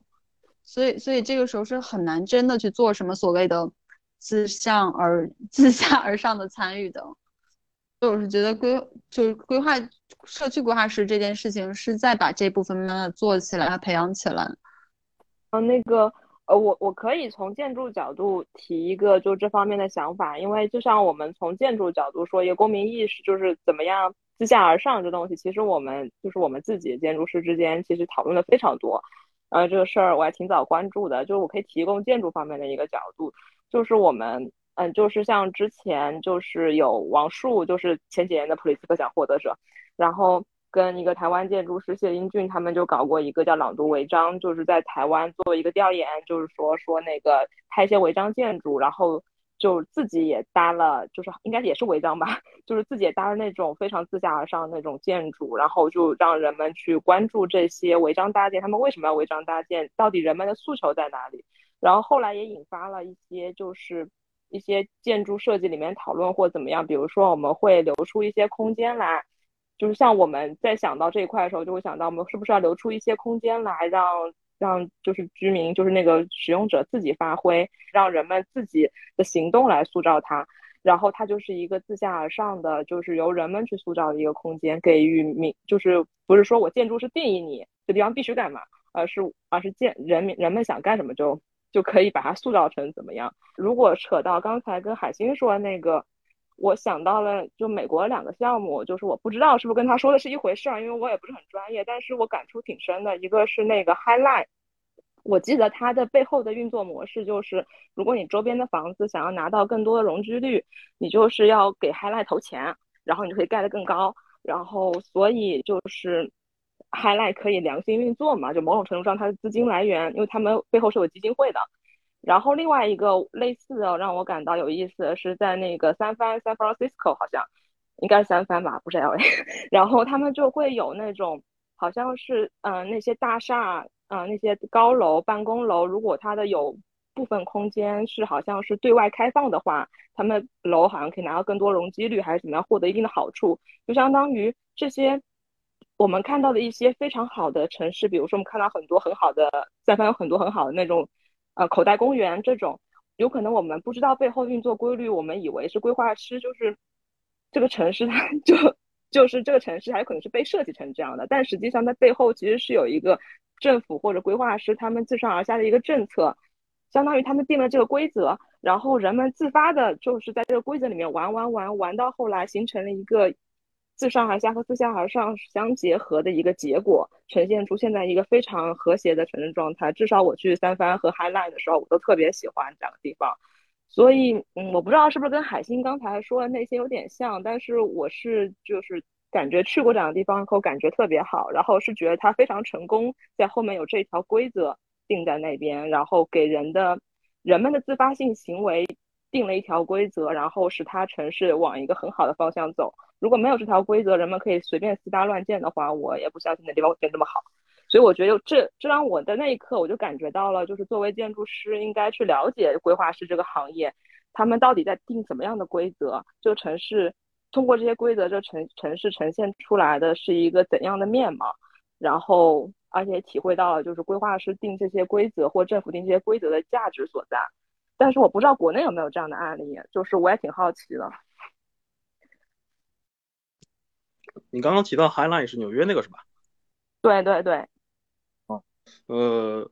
Speaker 3: 所以，所以这个时候是很难真的去做什么所谓的自上而 自下而上的参与的。所以我是觉得规就是规划社区规划师这件事情是在把这部分慢慢做起来，培养起来。
Speaker 4: 嗯，那个呃，我我可以从建筑角度提一个就这方面的想法，因为就像我们从建筑角度说一个公民意识就是怎么样自下而上这东西，其实我们就是我们自己建筑师之间其实讨论的非常多。呃，这个事儿我还挺早关注的，就是我可以提供建筑方面的一个角度，就是我们，嗯，就是像之前就是有王树，就是前几年的普利兹克奖获得者，然后跟一个台湾建筑师谢英俊，他们就搞过一个叫朗读违章，就是在台湾做一个调研，就是说说那个拍一些违章建筑，然后。就自己也搭了，就是应该也是违章吧，就是自己也搭了那种非常自下而上那种建筑，然后就让人们去关注这些违章搭建，他们为什么要违章搭建，到底人们的诉求在哪里？然后后来也引发了一些就是一些建筑设计里面讨论或怎么样，比如说我们会留出一些空间来，就是像我们在想到这一块的时候，就会想到我们是不是要留出一些空间来让。让就是居民，就是那个使用者自己发挥，让人们自己的行动来塑造它，然后它就是一个自下而上的，就是由人们去塑造的一个空间，给予民，就是不是说我建筑是定义你这地方必须干嘛，而是而是建人民人们想干什么就就可以把它塑造成怎么样。如果扯到刚才跟海星说那个。我想到了，就美国两个项目，就是我不知道是不是跟他说的是一回事儿，因为我也不是很专业，但是我感触挺深的。一个是那个 Highline，我记得它的背后的运作模式就是，如果你周边的房子想要拿到更多的容积率，你就是要给 Highline 投钱，然后你就可以盖得更高，然后所以就是 Highline 可以良性运作嘛，就某种程度上它的资金来源，因为他们背后是有基金会的。然后另外一个类似的让我感到有意思的是在那个三藩 San Francisco 好像应该是三藩吧，不是 LA。然后他们就会有那种好像是嗯那些大厦嗯那些高楼办公楼，如果它的有部分空间是好像是对外开放的话，他们楼好像可以拿到更多容积率还是怎么样获得一定的好处，就相当于这些我们看到的一些非常好的城市，比如说我们看到很多很好的三藩有很多很好的那种。呃，口袋公园这种，有可能我们不知道背后运作规律，我们以为是规划师，就是这个城市，它 就就是这个城市，还有可能是被设计成这样的。但实际上，它背后其实是有一个政府或者规划师他们自上而下的一个政策，相当于他们定了这个规则，然后人们自发的，就是在这个规则里面玩玩玩玩到后来，形成了一个。自上而下和自下而上相结合的一个结果，呈现出现在一个非常和谐的城市状态。至少我去三藩和 Highline 的时候，我都特别喜欢这两个地方。所以，嗯，我不知道是不是跟海星刚才说的那些有点像，但是我是就是感觉去过这两个地方后，感觉特别好。然后是觉得它非常成功，在后面有这条规则定在那边，然后给人的人们的自发性行为定了一条规则，然后使它城市往一个很好的方向走。如果没有这条规则，人们可以随便私搭乱建的话，我也不相信那地方会变这么好。所以我觉得这这让我的那一刻，我就感觉到了，就是作为建筑师应该去了解规划师这个行业，他们到底在定什么样的规则？这个城市通过这些规则，这城城市呈现出来的是一个怎样的面貌？然后而且体会到了就是规划师定这些规则或政府定这些规则的价值所在。但是我不知道国内有没有这样的案例，就是我也挺好奇的。
Speaker 2: 你刚刚提到 High Line 是纽约那个是吧？
Speaker 4: 对对对。
Speaker 2: 哦，呃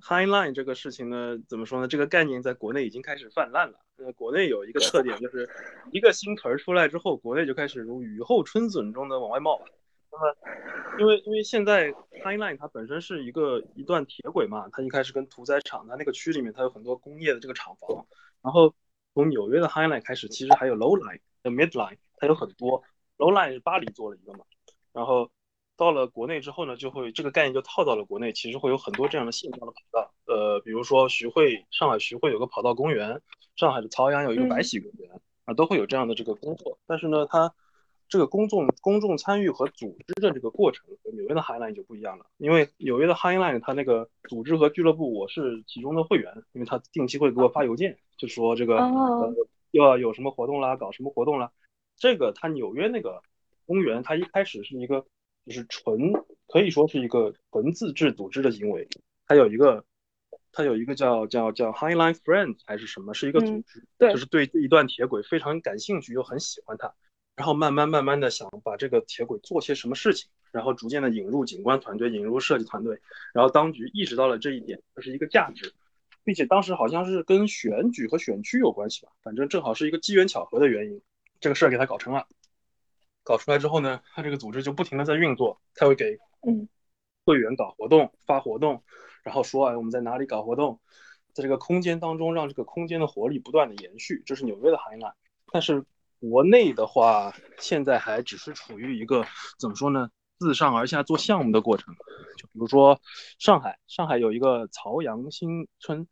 Speaker 2: ，High Line 这个事情呢，怎么说呢？这个概念在国内已经开始泛滥了。呃，国内有一个特点，就是一个新词儿出来之后，国内就开始如雨后春笋中的往外冒。那么，因为因为现在 High Line 它本身是一个一段铁轨嘛，它一开始跟屠宰场，它那个区里面它有很多工业的这个厂房。然后从纽约的 High Line 开始，其实还有 Low Line、Mid Line，它有很多。Low Line 是巴黎做了一个嘛，然后到了国内之后呢，就会这个概念就套到了国内，其实会有很多这样的线上的跑道。呃，比如说徐汇，上海徐汇有个跑道公园，上海的曹阳有一个白喜公园啊，都会有这样的这个工作。但是呢，它这个公众公众参与和组织的这个过程和纽约的 High Line 就不一样了，因为纽约的 High Line 它那个组织和俱乐部，我是其中的会员，因为他定期会给我发邮件，就说这个呃要有什么活动啦，搞什么活动啦。这个它纽约那个公园，它一开始是一个就是纯可以说是一个纯自治组织的行为，它有一个它有一个叫叫叫 High Line Friends 还是什么，是一个组织，就是对这一段铁轨非常感兴趣又很喜欢它，然后慢慢慢慢的想把这个铁轨做些什么事情，然后逐渐的引入景观团队，引入设计团队，然后当局意识到了这一点，这是一个价值，并且当时好像是跟选举和选区有关系吧，反正正好是一个机缘巧合的原因。这个事儿给他搞成了，搞出来之后呢，他这个组织就不停的在运作，他会给
Speaker 4: 嗯
Speaker 2: 会员搞活动、发活动，然后说哎我们在哪里搞活动，在这个空间当中让这个空间的活力不断的延续，这是纽约的海岸。但是国内的话，现在还只是处于一个怎么说呢，自上而下做项目的过程。就比如说上海，上海有一个曹阳新村，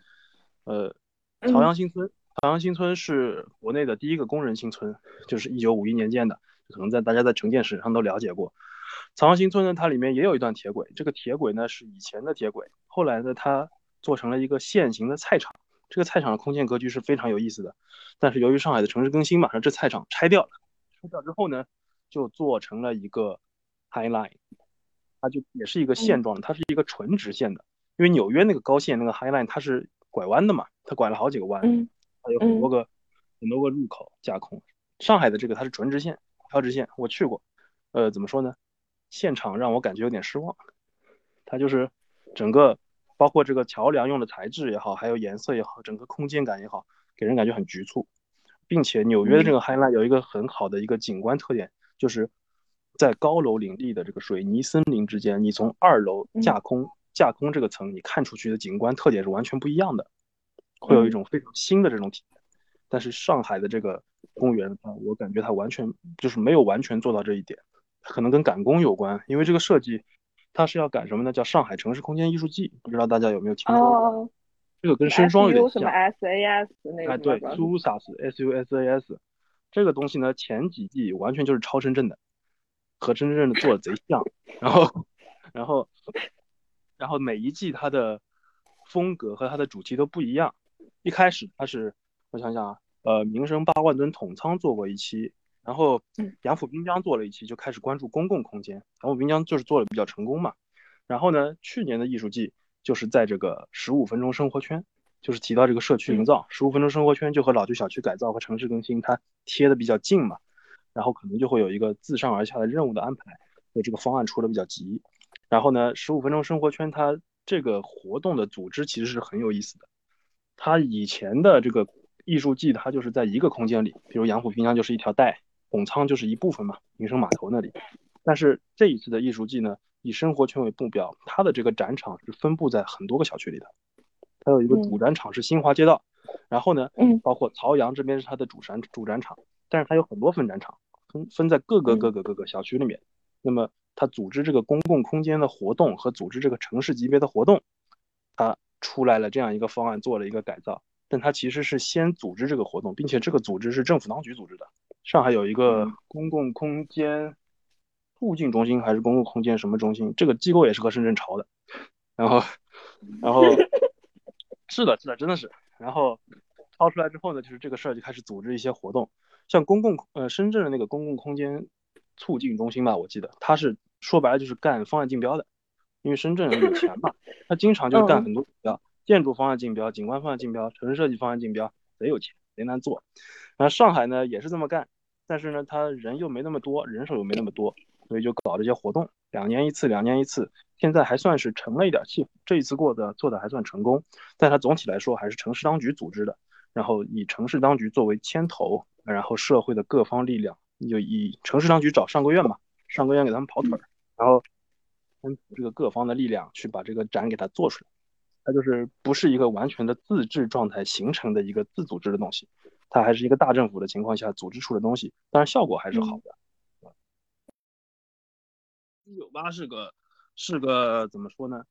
Speaker 2: 呃，曹阳新村。朝阳新村是国内的第一个工人新村，就是一九五一年建的，可能在大家在城建史上都了解过。朝阳新村呢，它里面也有一段铁轨，这个铁轨呢是以前的铁轨，后来呢它做成了一个现行的菜场，这个菜场的空间格局是非常有意思的。但是由于上海的城市更新嘛，让这菜场拆掉了，拆掉之后呢，就做成了一个 High Line，它就也是一个线状的，它是一个纯直线的，因为纽约那个高线那个 High Line 它是拐弯的嘛，它拐了好几个弯。有很多个很多个入口架空，上海的这个它是纯直线，超直线，我去过，呃，怎么说呢？现场让我感觉有点失望，它就是整个包括这个桥梁用的材质也好，还有颜色也好，整个空间感也好，给人感觉很局促，并且纽约的这个 High Line 有一个很好的一个景观特点，就是在高楼林立的这个水泥森林之间，你从二楼架空架空这个层，你看出去的景观特点是完全不一样的。会有一种非常新的这种体验，但是上海的这个公园啊，我感觉它完全就是没有完全做到这一点，可能跟赶工有关，因为这个设计它是要赶什么呢？叫上海城市空间艺术季，不知道大家有没有听过？
Speaker 4: 哦，
Speaker 2: 这个跟深双有点
Speaker 4: 像。什么 SAS 那个？
Speaker 2: 哎，对，SUSAS，S U S A S，这个东西呢，前几季完全就是超深圳的，和深圳的做的贼像，然后，然后，然后每一季它的风格和它的主题都不一样。一开始他是，我想想啊，呃，民生八万吨统仓做过一期，然后杨府滨江做了一期，就开始关注公共空间。杨府滨江就是做的比较成功嘛。然后呢，去年的艺术季就是在这个十五分钟生活圈，就是提到这个社区营造，十五分钟生活圈就和老旧小区改造和城市更新它贴的比较近嘛。然后可能就会有一个自上而下的任务的安排，所以这个方案出的比较急。然后呢，十五分钟生活圈它这个活动的组织其实是很有意思的。它以前的这个艺术季，它就是在一个空间里，比如杨浦滨江就是一条带，拱仓就是一部分嘛，民生码头那里。但是这一次的艺术季呢，以生活圈为目标，它的这个展场是分布在很多个小区里的。它有一个主展场是新华街道，然后呢，
Speaker 4: 嗯，
Speaker 2: 包括曹阳这边是它的主展主展场，但是它有很多分展场，分分在各个各个各个小区里面。那么它组织这个公共空间的活动和组织这个城市级别的活动，它。出来了这样一个方案，做了一个改造，但它其实是先组织这个活动，并且这个组织是政府当局组织的。上海有一个公共空间促进中心还是公共空间什么中心，这个机构也是和深圳抄的。然后，然后 是的，是的，真的是。然后掏出来之后呢，就是这个事儿就开始组织一些活动，像公共呃深圳的那个公共空间促进中心吧，我记得它是说白了就是干方案竞标的。因为深圳人有钱嘛，他经常就干很多标，建筑方案竞标、景观方案竞标、城市设计方案竞标，贼有钱，贼难做。那上海呢也是这么干，但是呢他人又没那么多，人手又没那么多，所以就搞这些活动，两年一次，两年一次。现在还算是成了一点气，这一次过的做的还算成功，但它总体来说还是城市当局组织的，然后以城市当局作为牵头，然后社会的各方力量就以城市当局找上个院嘛，上个院给他们跑腿儿，然后跟这个各方的力量去把这个展给它做出来，它就是不是一个完全的自治状态形成的一个自组织的东西，它还是一个大政府的情况下组织出的东西，当然效果还是好的。一九八是个。是个怎么说呢？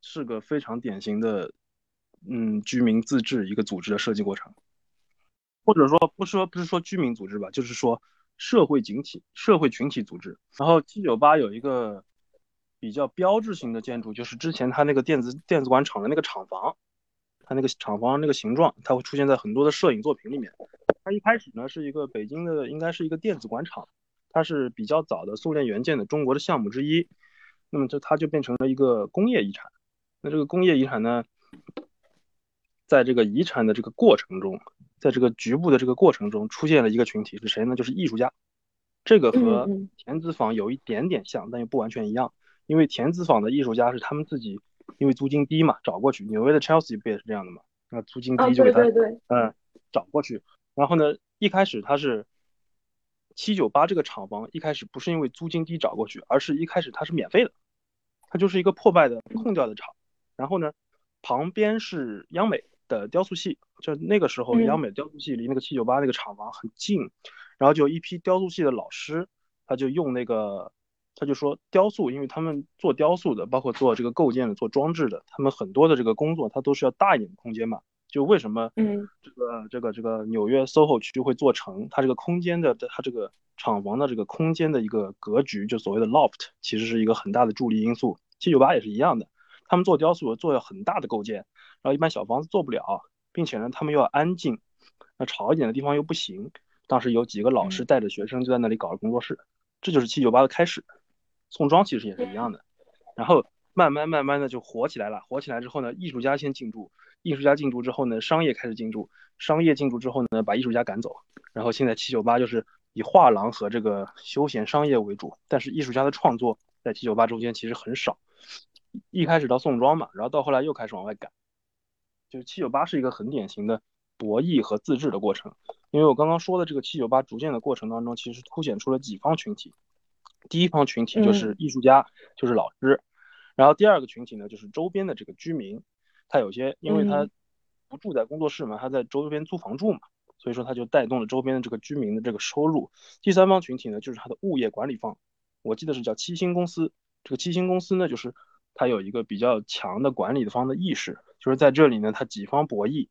Speaker 2: 是个非常典型的，嗯，居民自治一个组织的设计过程，或者说不说不是说居民组织吧，就是说社会群体社会群体组织。然后七九八有一个比较标志性的建筑，就是之前它那个电子电子管厂的那个厂房，它那个厂房那个形状，它会出现在很多的摄影作品里面。它一开始呢是一个北京的，应该是一个电子管厂，它是比较早的苏联援建的中国的项目之一。那么这它就变成了一个工业遗产。那这个工业遗产呢，在这个遗产的这个过程中，在这个局部的这个过程中，出现了一个群体是谁呢？就是艺术家。这个和田子坊有一点点像，但又不完全一样。因为田子坊的艺术家是他们自己，因为租金低嘛，找过去。纽约的 Chelsea 不也是这样的嘛？那租金低就给他嗯找过去。然后呢，一开始他是。七九八这个厂房一开始不是因为租金低找过去，而是一开始它是免费的，它就是一个破败的空掉的厂。然后呢，旁边是央美的雕塑系，就那个时候央美雕塑系离那个七九八那个厂房很近，然后就一批雕塑系的老师，他就用那个，他就说雕塑，因为他们做雕塑的，包括做这个构件的、做装置的，他们很多的这个工作，它都是要大一点的空间嘛。就为什么，
Speaker 4: 嗯，
Speaker 2: 这个这个这个纽约 SOHO 区会做成，它这个空间的，它这个厂房的这个空间的一个格局，就所谓的 loft，其实是一个很大的助力因素。七九八也是一样的，他们做雕塑做要很大的构件，然后一般小房子做不了，并且呢，他们又要安静，那吵一点的地方又不行。当时有几个老师带着学生就在那里搞了工作室，这就是七九八的开始。宋庄其实也是一样的，然后慢慢慢慢的就火起来了，火起来之后呢，艺术家先进驻。艺术家进驻之后呢，商业开始进驻，商业进驻之后呢，把艺术家赶走。然后现在七九八就是以画廊和这个休闲商业为主，但是艺术家的创作在七九八中间其实很少。一开始到宋庄嘛，然后到后来又开始往外赶，就七九八是一个很典型的博弈和自治的过程。因为我刚刚说的这个七九八逐渐的过程当中，其实凸显出了几方群体。第一方群体就是艺术家，就是老师，然后第二个群体呢就是周边的这个居民。他有些，因为他不住在工作室嘛，他在周边租房住嘛，所以说他就带动了周边的这个居民的这个收入。第三方群体呢，就是他的物业管理方，我记得是叫七星公司。这个七星公司呢，就是他有一个比较强的管理的方的意识，就是在这里呢，他几方博弈，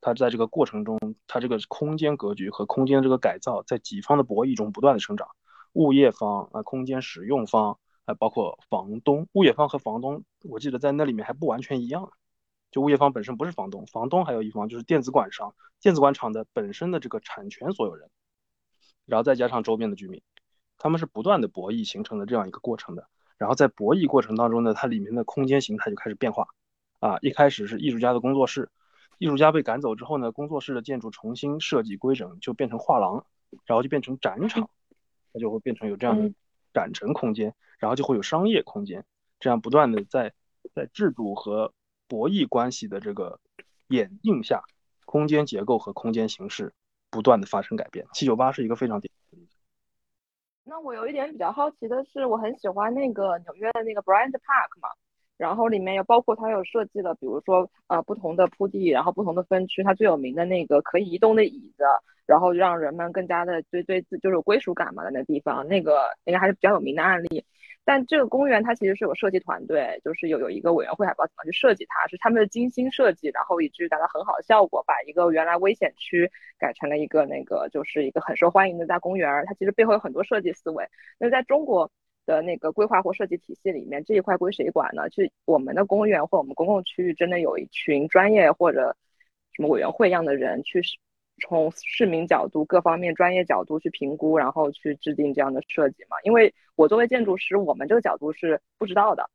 Speaker 2: 它在这个过程中，它这个空间格局和空间的这个改造，在几方的博弈中不断的成长。物业方啊，空间使用方啊，包括房东，物业方和房东，我记得在那里面还不完全一样。就物业方本身不是房东，房东还有一方就是电子管商，电子管厂的本身的这个产权所有人，然后再加上周边的居民，他们是不断的博弈形成的这样一个过程的。然后在博弈过程当中呢，它里面的空间形态就开始变化。啊，一开始是艺术家的工作室，艺术家被赶走之后呢，工作室的建筑重新设计规整，就变成画廊，然后就变成展场，它就会变成有这样的展陈空间，然后就会有商业空间，这样不断的在在制度和博弈关系的这个演进下，空间结构和空间形式不断的发生改变。七九八是一个非常典型的例子。
Speaker 4: 那我有一点比较好奇的是，我很喜欢那个纽约的那个 Bryant Park 嘛，然后里面有包括它有设计了，比如说呃不同的铺地，然后不同的分区，它最有名的那个可以移动的椅子，然后让人们更加的对对自就是归属感嘛，那地方，那个应该还是比较有名的案例。但这个公园它其实是有设计团队，就是有有一个委员会还不知道怎么去设计它，是他们的精心设计，然后以至于达到很好的效果，把一个原来危险区改成了一个那个就是一个很受欢迎的大公园。它其实背后有很多设计思维。那在中国的那个规划或设计体系里面，这一块归谁管呢？就我们的公园或我们公共区域真的有一群专业或者什么委员会一样的人去？从市民角度、各方面专业角度去评估，然后去制定这样的设计嘛？因为我作为建筑师，我们这个角度是不知道的。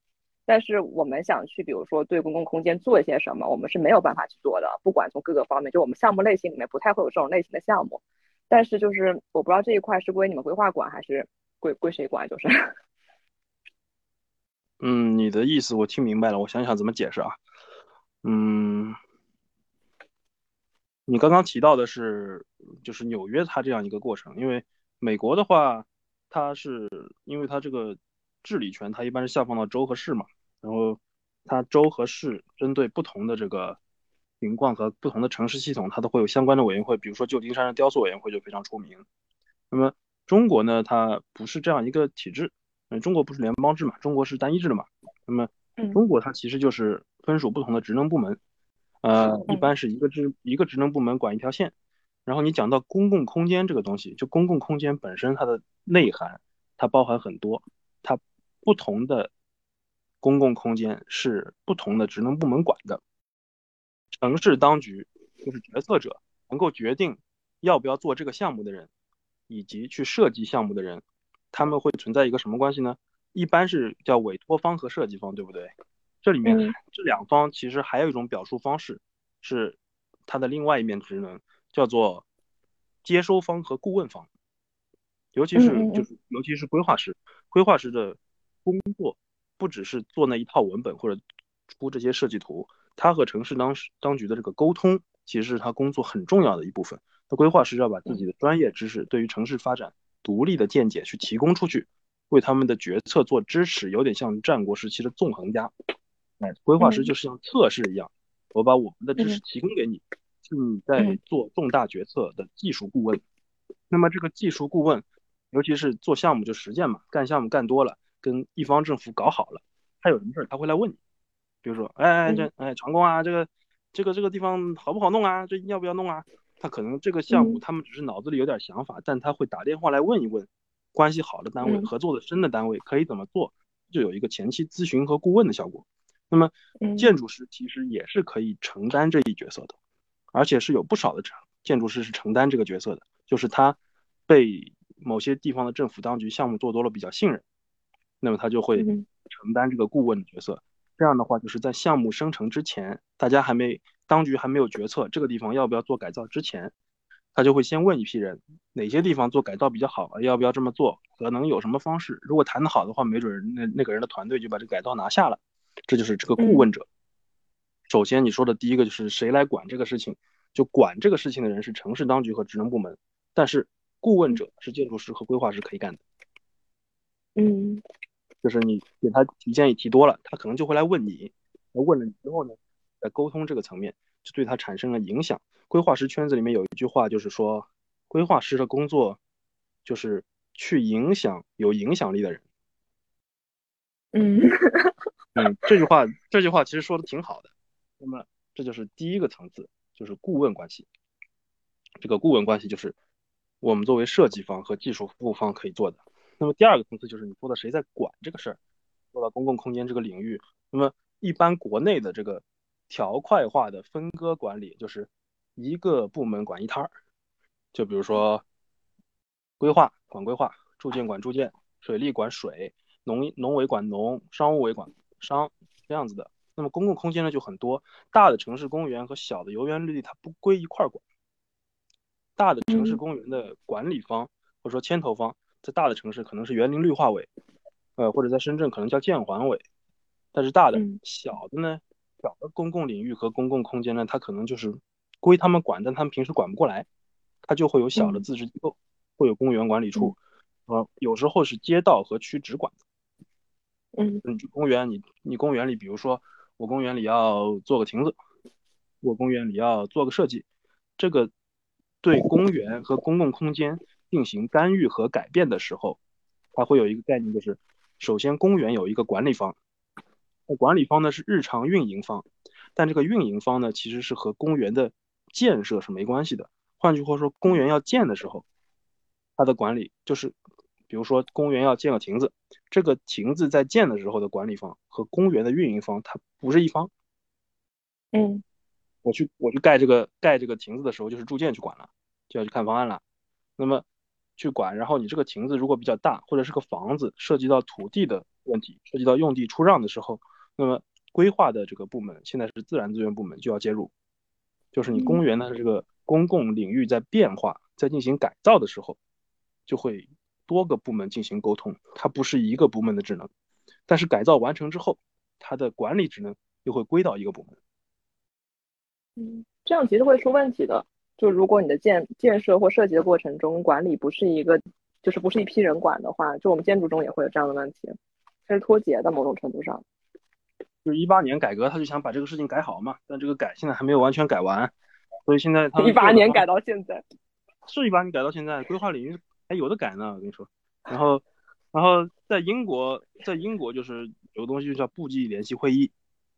Speaker 4: 但是我们想去，比如说对公共空间做一些什么，我们是没有办法去做的。不管从各个方面，就我们项目类型里面不太会有这种类型的项目。但是就是我不知道这一块是归你们规划管还是归归谁管，就是。
Speaker 2: 嗯，你的意思我听明白了，我想想怎么解释啊。嗯，你刚刚提到的是就是纽约它这样一个过程，因为美国的话，它是因为它这个治理权它一般是下放到州和市嘛，然后它州和市针对不同的这个情况和不同的城市系统，它都会有相关的委员会，比如说旧金山的雕塑委员会就非常出名。那么中国呢，它不是这样一个体制，嗯，中国不是联邦制嘛，中国是单一制的嘛，那么中国它其实就是分属不同的职能部门，呃，一般是一个职一个职能部门管一条线。然后你讲到公共空间这个东西，就公共空间本身它的内涵，它包含很多，它不同的公共空间是不同的职能部门管的。城市当局就是决策者，能够决定要不要做这个项目的人，以及去设计项目的人，他们会存在一个什么关系呢？一般是叫委托方和设计方，对不对？这里面这两方其实还有一种表述方式，是它的另外一面职能。叫做接收方和顾问方，尤其是就是尤其是规划师，规划师的工作不只是做那一套文本或者出这些设计图，他和城市当时当局的这个沟通，其实是他工作很重要的一部分。那规划师要把自己的专业知识，对于城市发展独立的见解去提供出去，为他们的决策做支持，有点像战国时期的纵横家。哎，规划师就是像测试一样，我把我们的知识提供给你。是你在做重大决策的技术顾问，那么这个技术顾问，尤其是做项目就实践嘛，干项目干多了，跟地方政府搞好了，他有什么事儿他会来问你，比如说，哎这哎长工啊，这个这个这个地方好不好弄啊？这要不要弄啊？他可能这个项目他们只是脑子里有点想法，但他会打电话来问一问，关系好的单位、合作的深的单位可以怎么做，就有一个前期咨询和顾问的效果。那么建筑师其实也是可以承担这一角色的。而且是有不少的成建筑师是承担这个角色的，就是他被某些地方的政府当局项目做多了比较信任，那么他就会承担这个顾问的角色。这样的话，就是在项目生成之前，大家还没当局还没有决策这个地方要不要做改造之前，他就会先问一批人哪些地方做改造比较好，要不要这么做，可能有什么方式。如果谈得好的话，没准那那个人的团队就把这改造拿下了。这就是这个顾问者。首先，你说的第一个就是谁来管这个事情？就管这个事情的人是城市当局和职能部门，但是顾问者是建筑师和规划师可以干的。
Speaker 4: 嗯，
Speaker 2: 就是你给他提建议提多了，他可能就会来问你。那问了你之后呢，在沟通这个层面就对他产生了影响。规划师圈子里面有一句话，就是说，规划师的工作就是去影响有影响力的人。
Speaker 4: 嗯
Speaker 2: 嗯，这句话这句话其实说的挺好的。那么这就是第一个层次，就是顾问关系。这个顾问关系就是我们作为设计方和技术服务方可以做的。那么第二个层次就是你说的谁在管这个事儿？说到公共空间这个领域，那么一般国内的这个条块化的分割管理，就是一个部门管一摊儿。就比如说规划管规划，住建管住建，水利管水，农农委管农，商务委管商，这样子的。那么公共空间呢就很多，大的城市公园和小的游园绿地它不归一块儿管。大的城市公园的管理方或者说牵头方，在大的城市可能是园林绿化委，呃或者在深圳可能叫建环委。但是大的小的呢，小的公共领域和公共空间呢，它可能就是归他们管，但他们平时管不过来，它就会有小的自治机构，会有公园管理处，呃有时候是街道和区直管
Speaker 4: 的。嗯，
Speaker 2: 你去公园，你你公园里比如说。我公园里要做个亭子，我公园里要做个设计，这个对公园和公共空间进行干预和改变的时候，它会有一个概念，就是首先公园有一个管理方，那管理方呢是日常运营方，但这个运营方呢其实是和公园的建设是没关系的。换句话说，公园要建的时候，它的管理就是。比如说，公园要建个亭子，这个亭子在建的时候的管理方和公园的运营方，它不是一方。
Speaker 4: 嗯，
Speaker 2: 我去我去盖这个盖这个亭子的时候，就是住建去管了，就要去看方案了。那么去管，然后你这个亭子如果比较大，或者是个房子，涉及到土地的问题，涉及到用地出让的时候，那么规划的这个部门现在是自然资源部门就要介入，就是你公园的这个公共领域在变化、在进行改造的时候，就会多个部门进行沟通，它不是一个部门的职能。但是改造完成之后，它的管理职能又会归到一个部门。
Speaker 4: 嗯，这样其实会出问题的。就如果你的建建设或设计的过程中，管理不是一个，就是不是一批人管的话，就我们建筑中也会有这样的问题，它是脱节的某种程度上。
Speaker 2: 就是一八年改革，他就想把这个事情改好嘛，但这个改现在还没有完全改完，所以现在他
Speaker 4: 一八年改到现在，
Speaker 2: 是一八年改到现在，规划领域还有的改呢，我跟你说。然后，然后在英国，在英国就是有个东西就叫部际联席会议，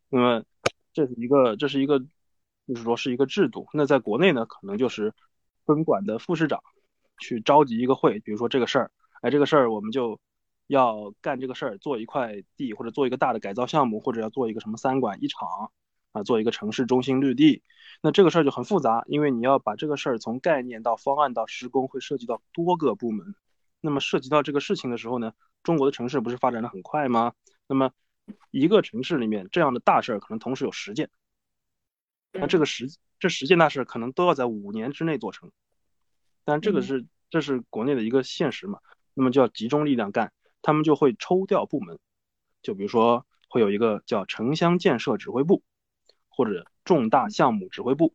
Speaker 2: 那么这是一个，这是一个。就是说是一个制度，那在国内呢，可能就是分管的副市长去召集一个会，比如说这个事儿，哎，这个事儿我们就要干这个事儿，做一块地或者做一个大的改造项目，或者要做一个什么三馆一厂啊，做一个城市中心绿地，那这个事儿就很复杂，因为你要把这个事儿从概念到方案到施工，会涉及到多个部门。那么涉及到这个事情的时候呢，中国的城市不是发展的很快吗？那么一个城市里面这样的大事儿可能同时有十件。那这个十这十件大事可能都要在五年之内做成，但这个是这是国内的一个现实嘛？那么就要集中力量干，他们就会抽调部门，就比如说会有一个叫城乡建设指挥部，或者重大项目指挥部。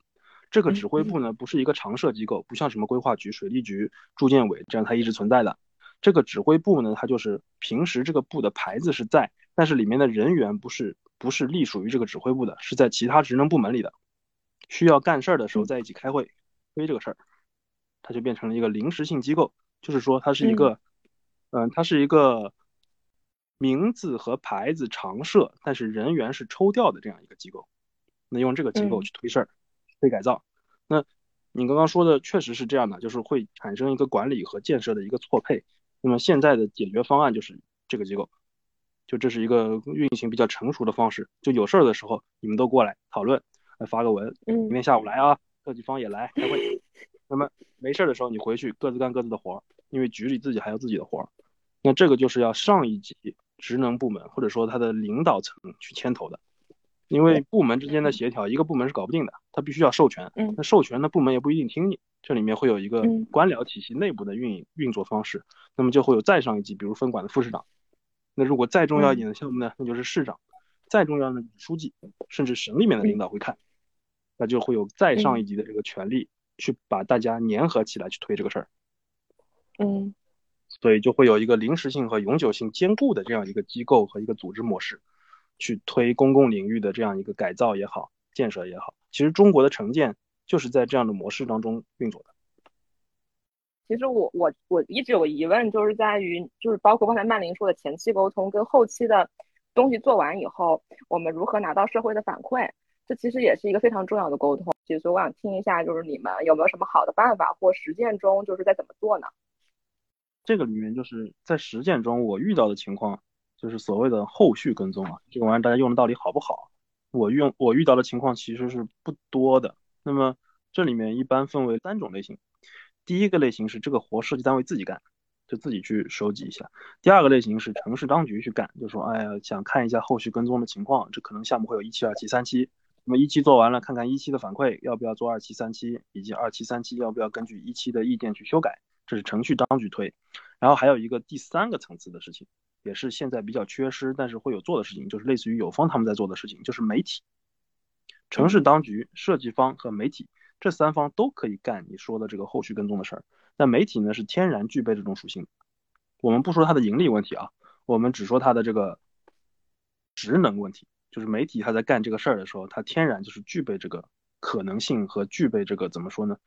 Speaker 2: 这个指挥部呢不是一个常设机构，不像什么规划局、水利局、住建委这样它一直存在的。这个指挥部呢，它就是平时这个部的牌子是在，但是里面的人员不是不是隶属于这个指挥部的，是在其他职能部门里的。需要干事儿的时候在一起开会推这个事儿，它就变成了一个临时性机构。就是说，它是一个，嗯，它是一个名字和牌子常设，但是人员是抽调的这样一个机构。那用这个机构去推事儿、推改造。那你刚刚说的确实是这样的，就是会产生一个管理和建设的一个错配。那么现在的解决方案就是这个机构，就这是一个运行比较成熟的方式。就有事儿的时候，你们都过来讨论。来发个文，明天下午来啊，各地方也来开会。那么没事儿的时候，你回去各自干各自的活儿，因为局里自己还有自己的活儿。那这个就是要上一级职能部门或者说他的领导层去牵头的，因为部门之间的协调，一个部门是搞不定的，他必须要授权。那授权的部门也不一定听你，这里面会有一个官僚体系内部的运营运作方式。那么就会有再上一级，比如分管的副市长。那如果再重要一点的项目呢，那就是市长。再重要的书记，甚至省里面的领导会看。那就会有再上一级的这个权利，去把大家粘合起来去推这个事儿。
Speaker 4: 嗯，
Speaker 2: 所以就会有一个临时性和永久性兼顾的这样一个机构和一个组织模式，去推公共领域的这样一个改造也好，建设也好。其实中国的城建就是在这样的模式当中运作的。
Speaker 4: 其实我我我一直有个疑问，就是在于就是包括刚才曼玲说的前期沟通跟后期的东西做完以后，我们如何拿到社会的反馈？这其实也是一个非常重要的沟通，其实我想听一下，就是你们有没有什么好的办法或实践中，就是在怎么做呢？
Speaker 2: 这个里面就是在实践中我遇到的情况，就是所谓的后续跟踪啊，这个玩意儿大家用的到底好不好？我用我遇到的情况其实是不多的。那么这里面一般分为三种类型，第一个类型是这个活设计单位自己干。就自己去收集一下。第二个类型是城市当局去干，就说，哎呀，想看一下后续跟踪的情况，这可能项目会有一期、二期、三期。那么一期做完了，看看一期的反馈，要不要做二期、三期，以及二期、三期要不要根据一期的意见去修改，这是程序当局推。然后还有一个第三个层次的事情，也是现在比较缺失，但是会有做的事情，就是类似于有方他们在做的事情，就是媒体、城市当局、设计方和媒体这三方都可以干你说的这个后续跟踪的事儿。那媒体呢是天然具备这种属性，我们不说它的盈利问题啊，我们只说它的这个职能问题，就是媒体它在干这个事儿的时候，它天然就是具备这个可能性和具备这个怎么说呢？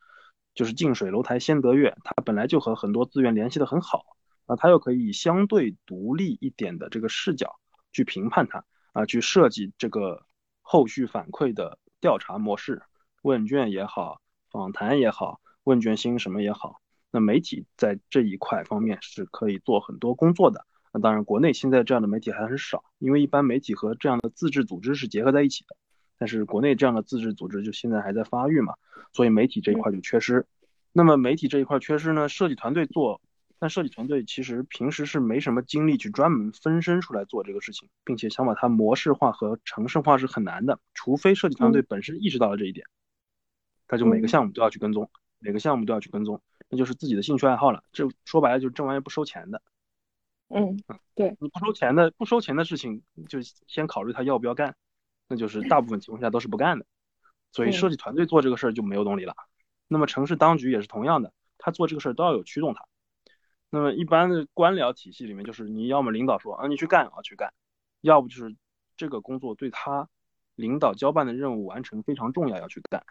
Speaker 2: 就是近水楼台先得月，它本来就和很多资源联系的很好，啊，它又可以以相对独立一点的这个视角去评判它，啊，去设计这个后续反馈的调查模式，问卷也好，访谈也好，问卷星什么也好。那媒体在这一块方面是可以做很多工作的。那当然，国内现在这样的媒体还很少，因为一般媒体和这样的自治组织是结合在一起的。但是国内这样的自治组织就现在还在发育嘛，所以媒体这一块就缺失。那么媒体这一块缺失呢，设计团队做但设计团队其实平时是没什么精力去专门分身出来做这个事情，并且想把它模式化和城市化是很难的，除非设计团队本身意识到了这一点，他就每个项目都要去跟踪，每个项目都要去跟踪，那就是自己的兴趣爱好了。这说白了就是这玩意不收钱的。
Speaker 4: 嗯，对，
Speaker 2: 你不收钱的不收钱的事情，就先考虑他要不要干，那就是大部分情况下都是不干的。所以设计团队做这个事儿就没有动力了。那么城市当局也是同样的，他做这个事儿都要有驱动他。那么一般的官僚体系里面，就是你要么领导说啊你去干啊去干，要不就是这个工作对他领导交办的任务完成非常重要要去干。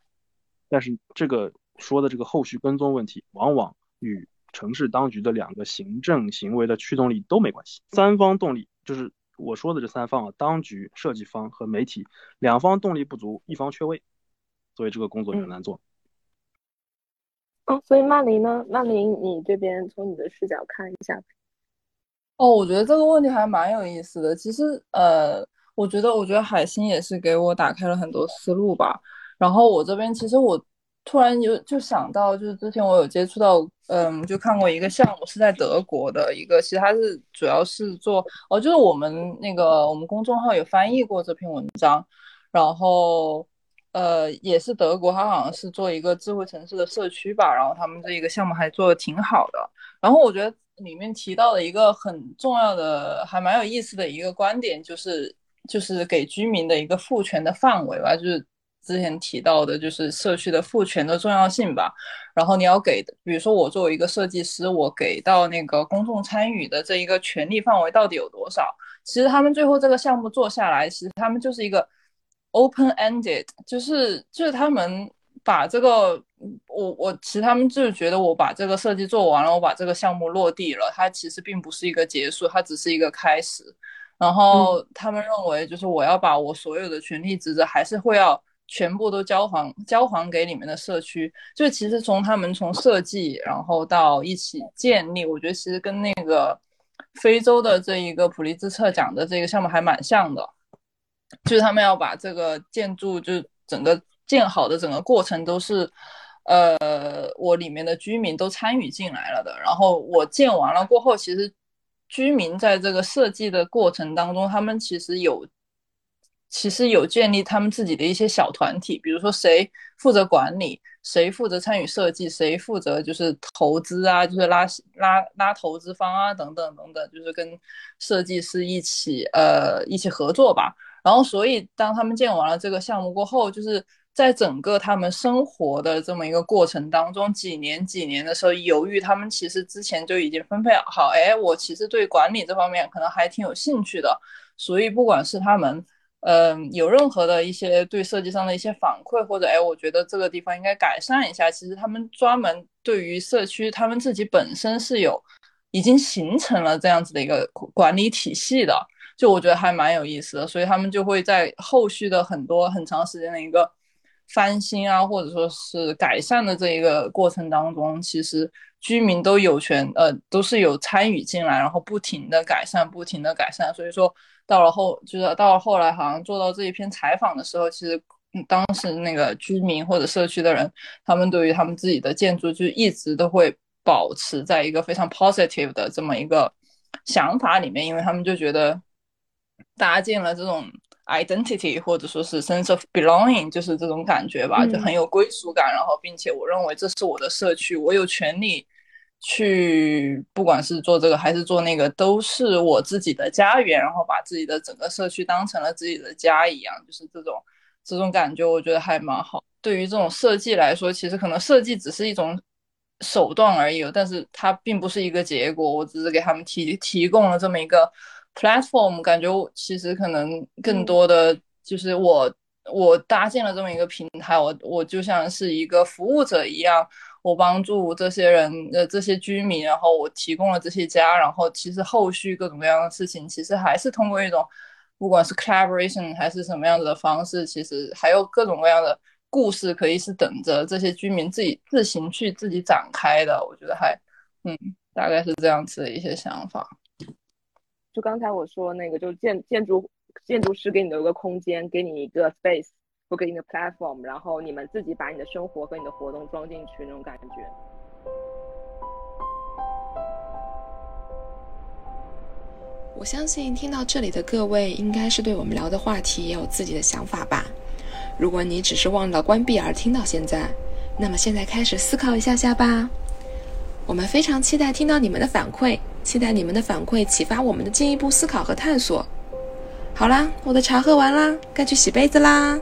Speaker 2: 但是这个说的这个后续跟踪问题，往往与城市当局的两个行政行为的驱动力都没关系。三方动力就是我说的这三方啊，当局、设计方和媒体两方动力不足，一方缺位。所以这个工作就很难做。
Speaker 4: 哦，所以曼玲呢？曼玲，你这边从你的视角看一下。
Speaker 5: 哦，我觉得这个问题还蛮有意思的。其实，呃，我觉得，我觉得海星也是给我打开了很多思路吧。然后我这边其实我突然有就想到，就是之前我有接触到，嗯，就看过一个项目是在德国的一个，其实它是主要是做，哦，就是我们那个我们公众号有翻译过这篇文章，然后。呃，也是德国，他好像是做一个智慧城市的社区吧，然后他们这一个项目还做的挺好的。然后我觉得里面提到的一个很重要的，还蛮有意思的一个观点，就是就是给居民的一个赋权的范围吧，就是之前提到的，就是社区的赋权的重要性吧。然后你要给，比如说我作为一个设计师，我给到那个公众参与的这一个权利范围到底有多少？其实他们最后这个项目做下来，其实他们就是一个。Open-ended，就是就是他们把这个，我我其实他们就是觉得我把这个设计做完了，我把这个项目落地了，它其实并不是一个结束，它只是一个开始。然后他们认为，就是我要把我所有的权利职责还是会要全部都交还交还给里面的社区。就其实从他们从设计，然后到一起建立，我觉得其实跟那个非洲的这一个普利兹策奖的这个项目还蛮像的。就是他们要把这个建筑，就整个建好的整个过程都是，呃，我里面的居民都参与进来了的。然后我建完了过后，其实居民在这个设计的过程当中，他们其实有，其实有建立他们自己的一些小团体，比如说谁负责管理，谁负责参与设计，谁负责就是投资啊，就是拉拉拉投资方啊，等等等等，就是跟设计师一起呃一起合作吧。然后，所以当他们建完了这个项目过后，就是在整个他们生活的这么一个过程当中，几年几年的时候，由于他们其实之前就已经分配好，哎，我其实对管理这方面可能还挺有兴趣的，所以不管是他们，嗯，有任何的一些对设计上的一些反馈，或者哎，我觉得这个地方应该改善一下，其实他们专门对于社区，他们自己本身是有已经形成了这样子的一个管理体系的。就我觉得还蛮有意思的，所以他们就会在后续的很多很长时间的一个翻新啊，或者说是改善的这一个过程当中，其实居民都有权，呃，都是有参与进来，然后不停的改善，不停的改善。所以说到了后，就是到了后来，好像做到这一篇采访的时候，其实当时那个居民或者社区的人，他们对于他们自己的建筑就一直都会保持在一个非常 positive 的这么一个想法里面，因为他们就觉得。搭建了这种 identity 或者说是 sense of belonging，就是这种感觉吧，就很有归属感。然后，并且我认为这是我的社区，我有权利去，不管是做这个还是做那个，都是我自己的家园。然后把自己的整个社区当成了自己的家一样，就是这种这种感觉，我觉得还蛮好。对于这种设计来说，其实可能设计只是一种手段而已，但是它并不是一个结果。我只是给他们提提供了这么一个。Platform 感觉我其实可能更多的就是我我搭建了这么一个平台，我我就像是一个服务者一样，我帮助这些人的这些居民，然后我提供了这些家，然后其实后续各种各样的事情，其实还是通过一种不管是 collaboration 还是什么样子的方式，其实还有各种各样的故事可以是等着这些居民自己自行去自己展开的。我觉得还嗯，大概是这样子的一些想法。
Speaker 4: 就刚才我说那个，就是建建筑建筑师给你留个空间，给你一个 space，或给你的 platform，然后你们自己把你的生活和你的活动装进去那种感觉。
Speaker 1: 我相信听到这里的各位，应该是对我们聊的话题也有自己的想法吧。如果你只是忘了关闭而听到现在，那么现在开始思考一下下吧。我们非常期待听到你们的反馈，期待你们的反馈启发我们的进一步思考和探索。好啦，我的茶喝完啦，该去洗杯子啦。